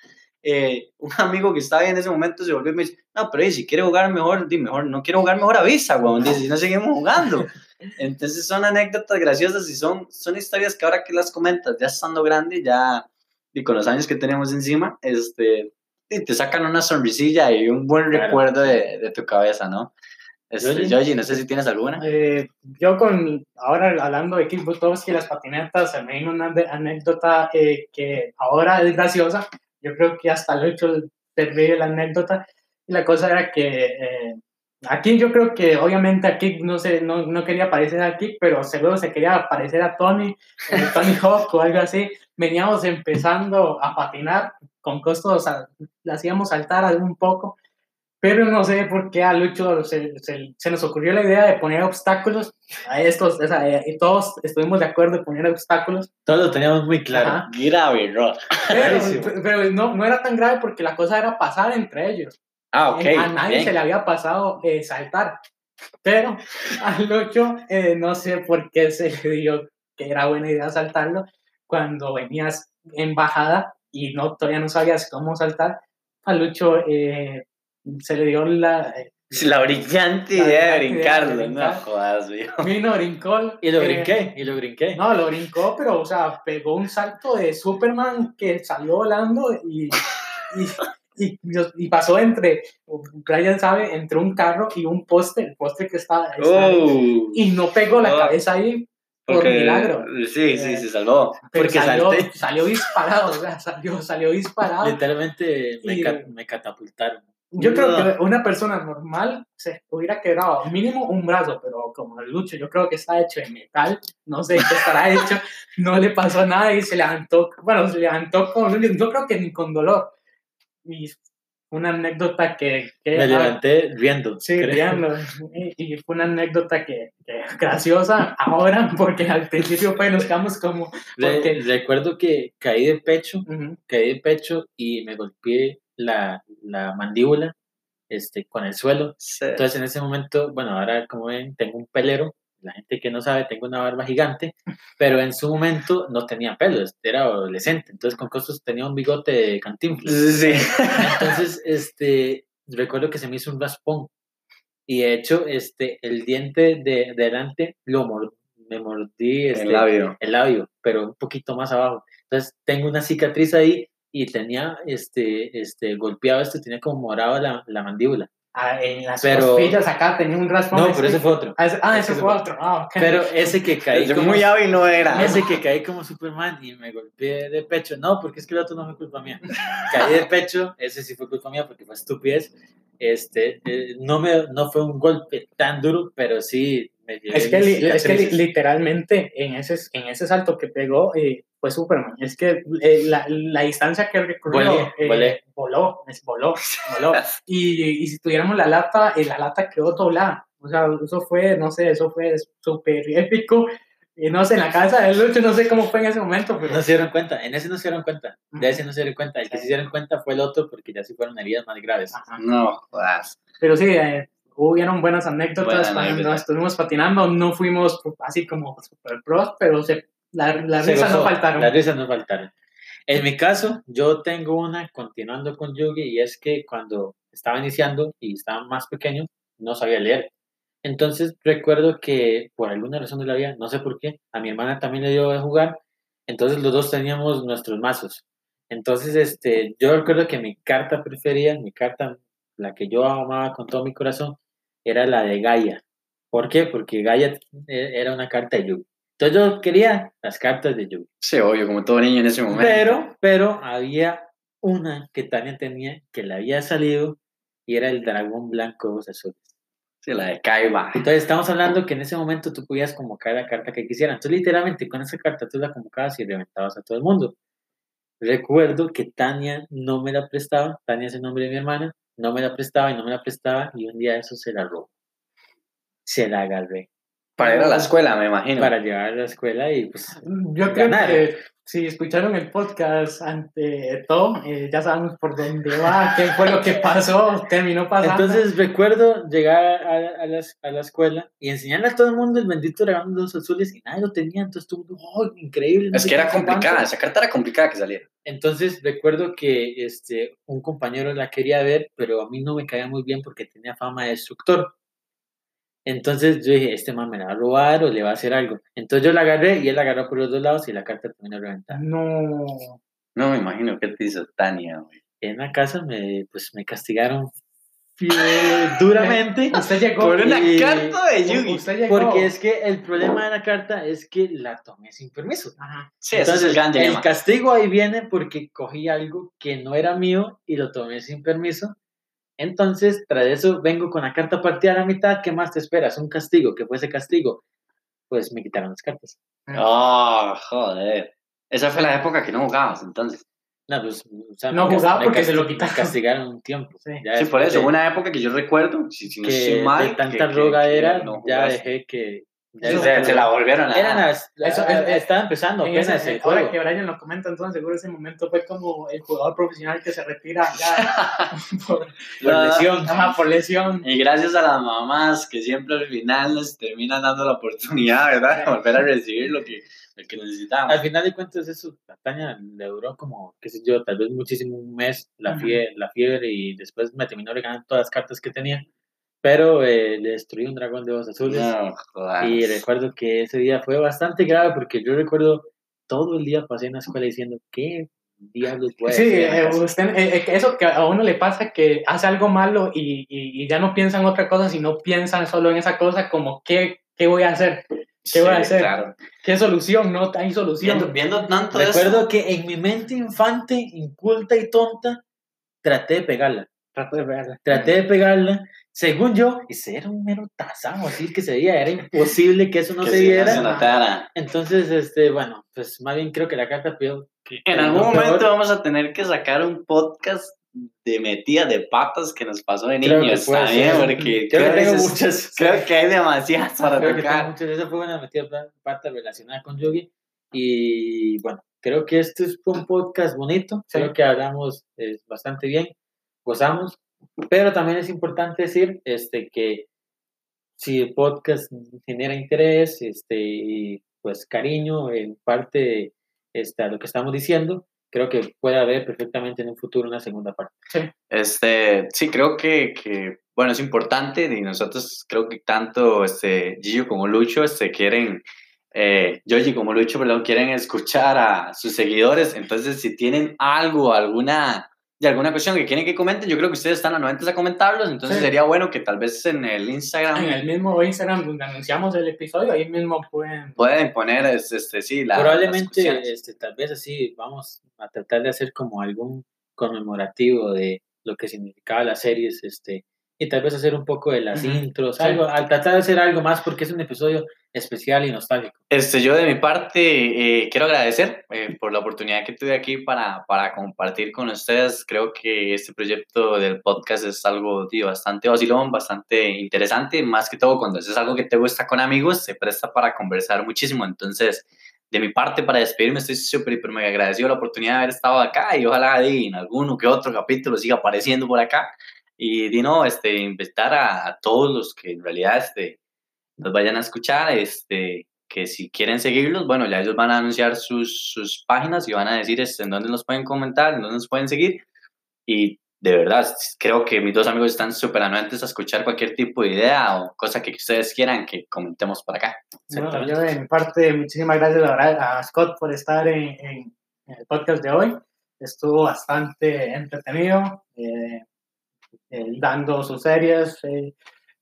eh, un amigo que estaba ahí en ese momento se volvió y me dice: No, pero si quiere jugar mejor, di mejor, no quiero jugar mejor, avisa, weón. Dice: Si no seguimos jugando. Entonces, son anécdotas graciosas y son, son historias que ahora que las comentas, ya estando grande, ya y con los años que tenemos encima, este, te sacan una sonrisilla y un buen Claro. recuerdo de, de tu cabeza, ¿no? Este. Yoyi, no sé si tienes alguna. Eh, yo con, ahora hablando de Kickboxing y las patinetas, se me vino una anécdota eh, que ahora es graciosa. Yo creo que hasta lo hecho ríe la anécdota. Y la cosa era que eh, aquí yo creo que obviamente aquí no, sé, no, no quería parecer a Kick, pero seguro se quería parecer a Tony, eh, Tony Hawk o algo así. Veníamos empezando a patinar con costos, a- le hacíamos saltar un poco. Pero no sé por qué a Lucho se, se, se nos ocurrió la idea de poner obstáculos a estos, o sea, eh, y todos estuvimos de acuerdo en poner obstáculos, Todos lo teníamos muy claro. Ajá. Grave, Rod. pero, pero no, no era tan grave porque la cosa era pasar entre ellos. Ah, ok. a nadie bien. se le había pasado eh, saltar, pero a Lucho eh, no sé por qué se le dio que era buena idea saltarlo cuando venías en bajada y no, todavía no sabías cómo saltar. A Lucho eh, se le dio la... eh, La brillante La idea de idea de brincarlo, no brincar. jodas, viejo. vino, brincó. Y lo eh, brinqué, y lo brinqué. No, lo brincó, pero, o sea, pegó un salto de Superman que salió volando y, y, y, y pasó entre, Brian sabe, entre un carro y un poste, el poste que estaba ahí, Oh, y no pegó la Oh. cabeza ahí por porque- milagro. Sí, sí, Eh, se salvó. Pero porque salió, salté. salió disparado, o sea, salió, salió disparado. Literalmente me, Y- ca- me catapultaron. Yo creo que una persona normal se hubiera quebrado mínimo un brazo, pero como el Lucho, yo creo que está hecho de metal, no sé qué estará hecho, no le pasó nada y se levantó, bueno, se levantó con, yo creo que ni con dolor. Y una anécdota que... que Me levanté riendo. Sí, creo. riendo. Y, y fue una anécdota que, que graciosa ahora, porque al principio pues nos quedamos como... Re- recuerdo que caí de pecho, caí de pecho y me golpeé la, la mandíbula este, con el suelo. Sí. Entonces en ese momento, bueno, ahora como ven, tengo un pelero. La gente que no sabe, tengo una barba gigante, pero en su momento no tenía pelos, era adolescente, entonces con costos tenía un bigote de cantinflas. Sí. Entonces, este, recuerdo que se me hizo un raspón. Y de hecho, este, el diente de, de delante lo mor- me mordí este, El labio. el labio, pero un poquito más abajo. Entonces, tengo una cicatriz ahí y tenía este, este, golpeado esto, tenía como morado la, la mandíbula. Ah, en las Pero- costillas acá tenía un raspón. No, pero ese fue otro. Ah, ese, ah, ese ese fue fue otro. Ah, ok. Pero ese que caí Yo como, muy hábil no era. ese que caí como Superman y me golpeé de pecho. No, porque es que el otro no fue culpa mía. Caí de pecho, ese sí fue culpa mía porque fue estupidez. Este, eh, no, me, no fue un golpe tan duro, pero sí me llevé Es que, li- es que li- literalmente en ese, en ese salto que pegó eh, fue Superman. Es que eh, la, la distancia que recorrió Volé, eh, volé. voló, es voló, voló. Y, y si tuviéramos la lata, eh, la lata quedó doblada. O sea, eso fue, no sé, eso fue súper épico. Y no sé, en la casa de Lucho, no sé cómo fue en ese momento, pero No se dieron cuenta, en ese no se dieron cuenta, de ese no se dieron cuenta, el que se dieron cuenta fue el otro porque ya sí fueron heridas más graves. Ajá. No, jodas. Pero sí, eh, hubieron buenas anécdotas Buena cuando anécdota. estuvimos patinando. No fuimos así como super pros, pero se, las Se risas no faltaron. Las risas no faltaron. En mi caso, yo tengo una, continuando con Yugi, y es que cuando estaba iniciando y estaba más pequeño, no sabía leer. Entonces recuerdo que por alguna razón de la vida, no sé por qué, a mi hermana también le dio de jugar, entonces los dos teníamos nuestros mazos. Entonces, este, yo recuerdo que mi carta preferida, mi carta, la que yo amaba con todo mi corazón, era la de Gaia. ¿Por qué? Porque Gaia eh, era una carta de Yugi. Entonces yo quería las cartas de Yugi. Sí, obvio, como todo niño en ese momento. Pero, pero había una que Tania tenía que le había salido y era el dragón blanco de ojos azules. Sí, la de Kaiba. Entonces estamos hablando que en ese momento tú podías convocar la carta que quisieras. Entonces literalmente con esa carta tú la convocabas y reventabas a todo el mundo. Recuerdo que Tania no me la prestaba, Tania es el nombre de mi hermana, no me la prestaba y no me la prestaba y un día eso se la robó. Se la agarré Para ir a la escuela, me imagino. para llevar a la escuela y pues Yo creo ganar. que si escucharon el podcast ante todo, eh, ya sabemos por dónde va, qué fue lo que pasó, terminó pasando. Entonces recuerdo llegar a, a la, a la escuela y enseñarle a todo el mundo el bendito dragón de los azules y nadie lo tenía. Entonces todo el mundo, ¡oh, increíble! no Es que era no sé cuánto". complicada, esa carta era complicada que saliera. Entonces recuerdo que este, un compañero la quería ver, pero a mí no me caía muy bien porque tenía fama de destructor. Entonces yo dije, este man me la va a robar o le va a hacer algo. Entonces yo la agarré y él la agarró por los dos lados y la carta terminó reventada. No. No me imagino qué te hizo Tania, güey. En la casa me, pues, me castigaron duramente. Usted llegó. Por una carta de Yugi. Usted llegó. Porque es que el problema de la carta es que la tomé sin permiso. Ajá. Sí, ese es el Entonces, el castigo ahí viene porque cogí algo que no era mío y lo tomé sin permiso. Entonces, tras eso, vengo con la carta partida a la mitad. ¿Qué más te esperas? Un castigo. ¿Qué fue ese castigo? Pues me quitaron las cartas. Oh, joder. Esa fue la época que no jugabas, entonces. No, pues, o sea, No jugaba porque se lo quitaron. castigaron un tiempo. Sí. Ya Sí, por eso, de- una época que yo recuerdo, si, si no que estoy mal, de que- tanta que- rogadera que no ya dejé que... se, se la volvieron a Eran dar. las, Eso- es- estaba empezando apenas ese- el ahora juego. que Brian lo comenta, entonces seguro ese momento fue como el jugador profesional que se retira ya por, Por Ah. lesión. ajá, por lesión. Y gracias a las mamás que siempre al final nos terminan dando la oportunidad, ¿verdad? De volver a recibir lo que, lo que necesitamos. Al final de cuentas, eso Tania le duró como, qué sé yo, tal vez muchísimo un mes la, Ujú. fie- la fiebre y después me terminó regalando todas las cartas que tenía. Pero eh, le destruí un dragón de ojos azules. No. Y recuerdo que ese día fue bastante grave porque yo recuerdo todo el día pasé en la escuela diciendo, ¿qué diablos voy a Sí, eh, casa?". usted, eh, eh, eso que a uno le pasa que hace algo malo y, y- y ya no piensa en otra cosa, sino piensan solo en esa cosa como ¿qué, qué voy a hacer? ¿Qué voy a Sí, hacer? Claro. ¿Qué solución? No hay Viendo, solución. viendo tanto Recuerdo eso. que en mi mente infante, inculta y tonta, traté de pegarla. Trato de verla. Traté de pegarla. Según yo, ese era un mero tazazo, así que se veía, era imposible que eso no que se viera. se notara. Entonces, este, bueno, pues más bien creo que la carta pidió que En algún peor. momento vamos a tener que sacar un podcast de metida de patas que nos pasó de Creo niños ser. porque Creo que creo, tengo que es- muchas. creo que hay demasiadas para Creo tocar. muchas. Esa fue una metida de pata relacionada con Yogi. Y bueno, creo que este es un podcast bonito. Sí. Creo que hablamos eh, bastante bien, gozamos. Pero también es importante decir este, que si el podcast genera interés este, y pues cariño en parte este, a lo que estamos diciendo, creo que puede haber perfectamente en un futuro una segunda parte. Este, sí, creo que, que, bueno, es importante y nosotros creo que tanto este, Gillo como Lucho este, quieren eh, Yoji, como dicho, perdón, quieren escuchar a sus seguidores, entonces si tienen algo, alguna, de alguna cuestión que quieren que comenten, yo creo que ustedes están anuentes a comentarlos, entonces Sí. sería bueno que tal vez en el Instagram En el mismo Instagram donde anunciamos el episodio, ahí mismo pueden... pueden poner, es- este, sí, la, Probablemente, este, tal vez así, vamos a tratar de hacer como algún conmemorativo de lo que significaba las series, este, y tal vez hacer un poco de las Ujú, intros, sí. algo, al tratar de hacer algo más porque es un episodio especial y nostálgico. Este, yo de mi parte eh, quiero agradecer eh, por la oportunidad que tuve aquí para, para compartir con ustedes. Creo que este proyecto del podcast es algo tío, bastante vacilón, bastante interesante, más que todo cuando es algo que te gusta con amigos, se presta para conversar muchísimo. Entonces, de mi parte, para despedirme, estoy súper, hiper, mega agradecido de la oportunidad de haber estado acá y ojalá en alguno que otro capítulo siga apareciendo por acá. Y di no, este, invitar a, a todos los que en realidad este, nos vayan a escuchar, este, que si quieren seguirlos, bueno, ya ellos van a anunciar sus, sus páginas y van a decir este, en dónde nos pueden comentar, en dónde nos pueden seguir. Y de verdad, creo que mis dos amigos están súper anuentes a escuchar cualquier tipo de idea o cosa que ustedes quieran que comentemos por acá. Bueno, yo de mi parte, muchísimas gracias a Scott por estar en, en- en el podcast de hoy. Estuvo bastante entretenido, eh, dando sus series, eh,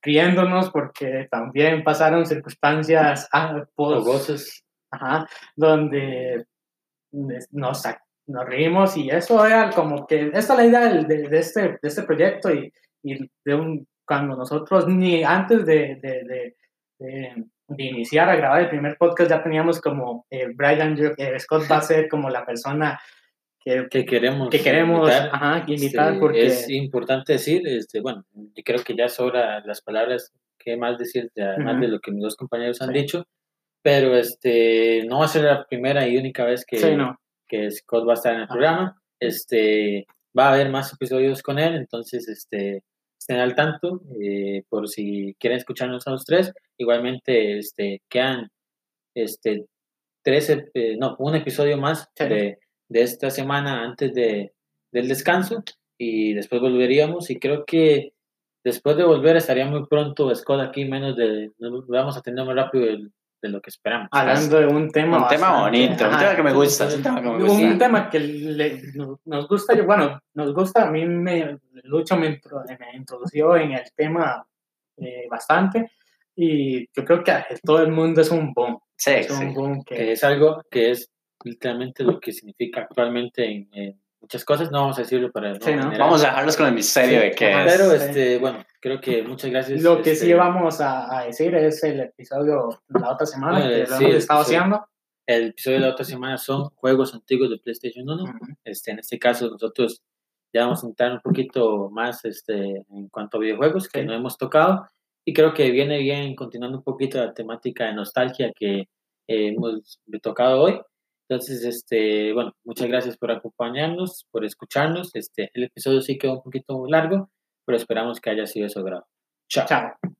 riéndonos porque también pasaron circunstancias ah, post- Fogosas. ajá, donde nos, sac- nos reímos y eso era como que, esta es la idea de, de este, de este proyecto y, y de un, cuando nosotros ni antes de, de, de, de- de iniciar a grabar el primer podcast ya teníamos como eh, Brian, eh, Scott va a ser como la persona que, que queremos, que queremos invitar. ajá, Este, porque... Es importante decir, este, bueno, yo creo que ya sobra las palabras que más decir, de- además Ujú. de lo que mis dos compañeros han Sí. dicho, pero este, no va a ser la primera y única vez que, sí, no. que Scott va a estar en el Ajá. programa. Este, va a haber más episodios con él, entonces este, estén al tanto eh, por si quieren escucharnos a los tres. Igualmente, este, quedan este, tres, eh, no, un episodio más Sí. de, de esta semana antes de, del descanso y después volveríamos y creo que después de volver estaría muy pronto Scott aquí, menos de, nos vamos a tener más rápido de, de lo que esperamos. Hablando de un tema Un tema bonito, un tema que me gusta, un tema que me un gusta. tema que le- nos gusta, yo- bueno, nos gusta, a mí me, Lucho me, me introdució en el tema eh, bastante y yo creo que todo el mundo es un boom, Sí, es un boom que que, es algo que es literalmente lo que significa actualmente en, en muchas cosas, no vamos a decirlo para no Sí, ¿no? Vamos a dejarlos con el misterio Sí, de qué es. pero este, bueno, creo que muchas gracias. lo que este, sí vamos a, a decir es el episodio la otra semana Bueno, que lo sí, hemos estado haciendo. El episodio de la otra semana son juegos antiguos de PlayStation 1. Ujú. Este, en este caso, nosotros ya vamos a entrar un poquito más este, en cuanto a videojuegos que no hemos tocado. Y creo que viene bien continuando un poquito la temática de nostalgia que eh, hemos tocado hoy. Entonces, este, bueno, muchas gracias por acompañarnos, por escucharnos. Este, el episodio sí quedó un poquito largo, pero esperamos que haya sido de su. Chao. Chao.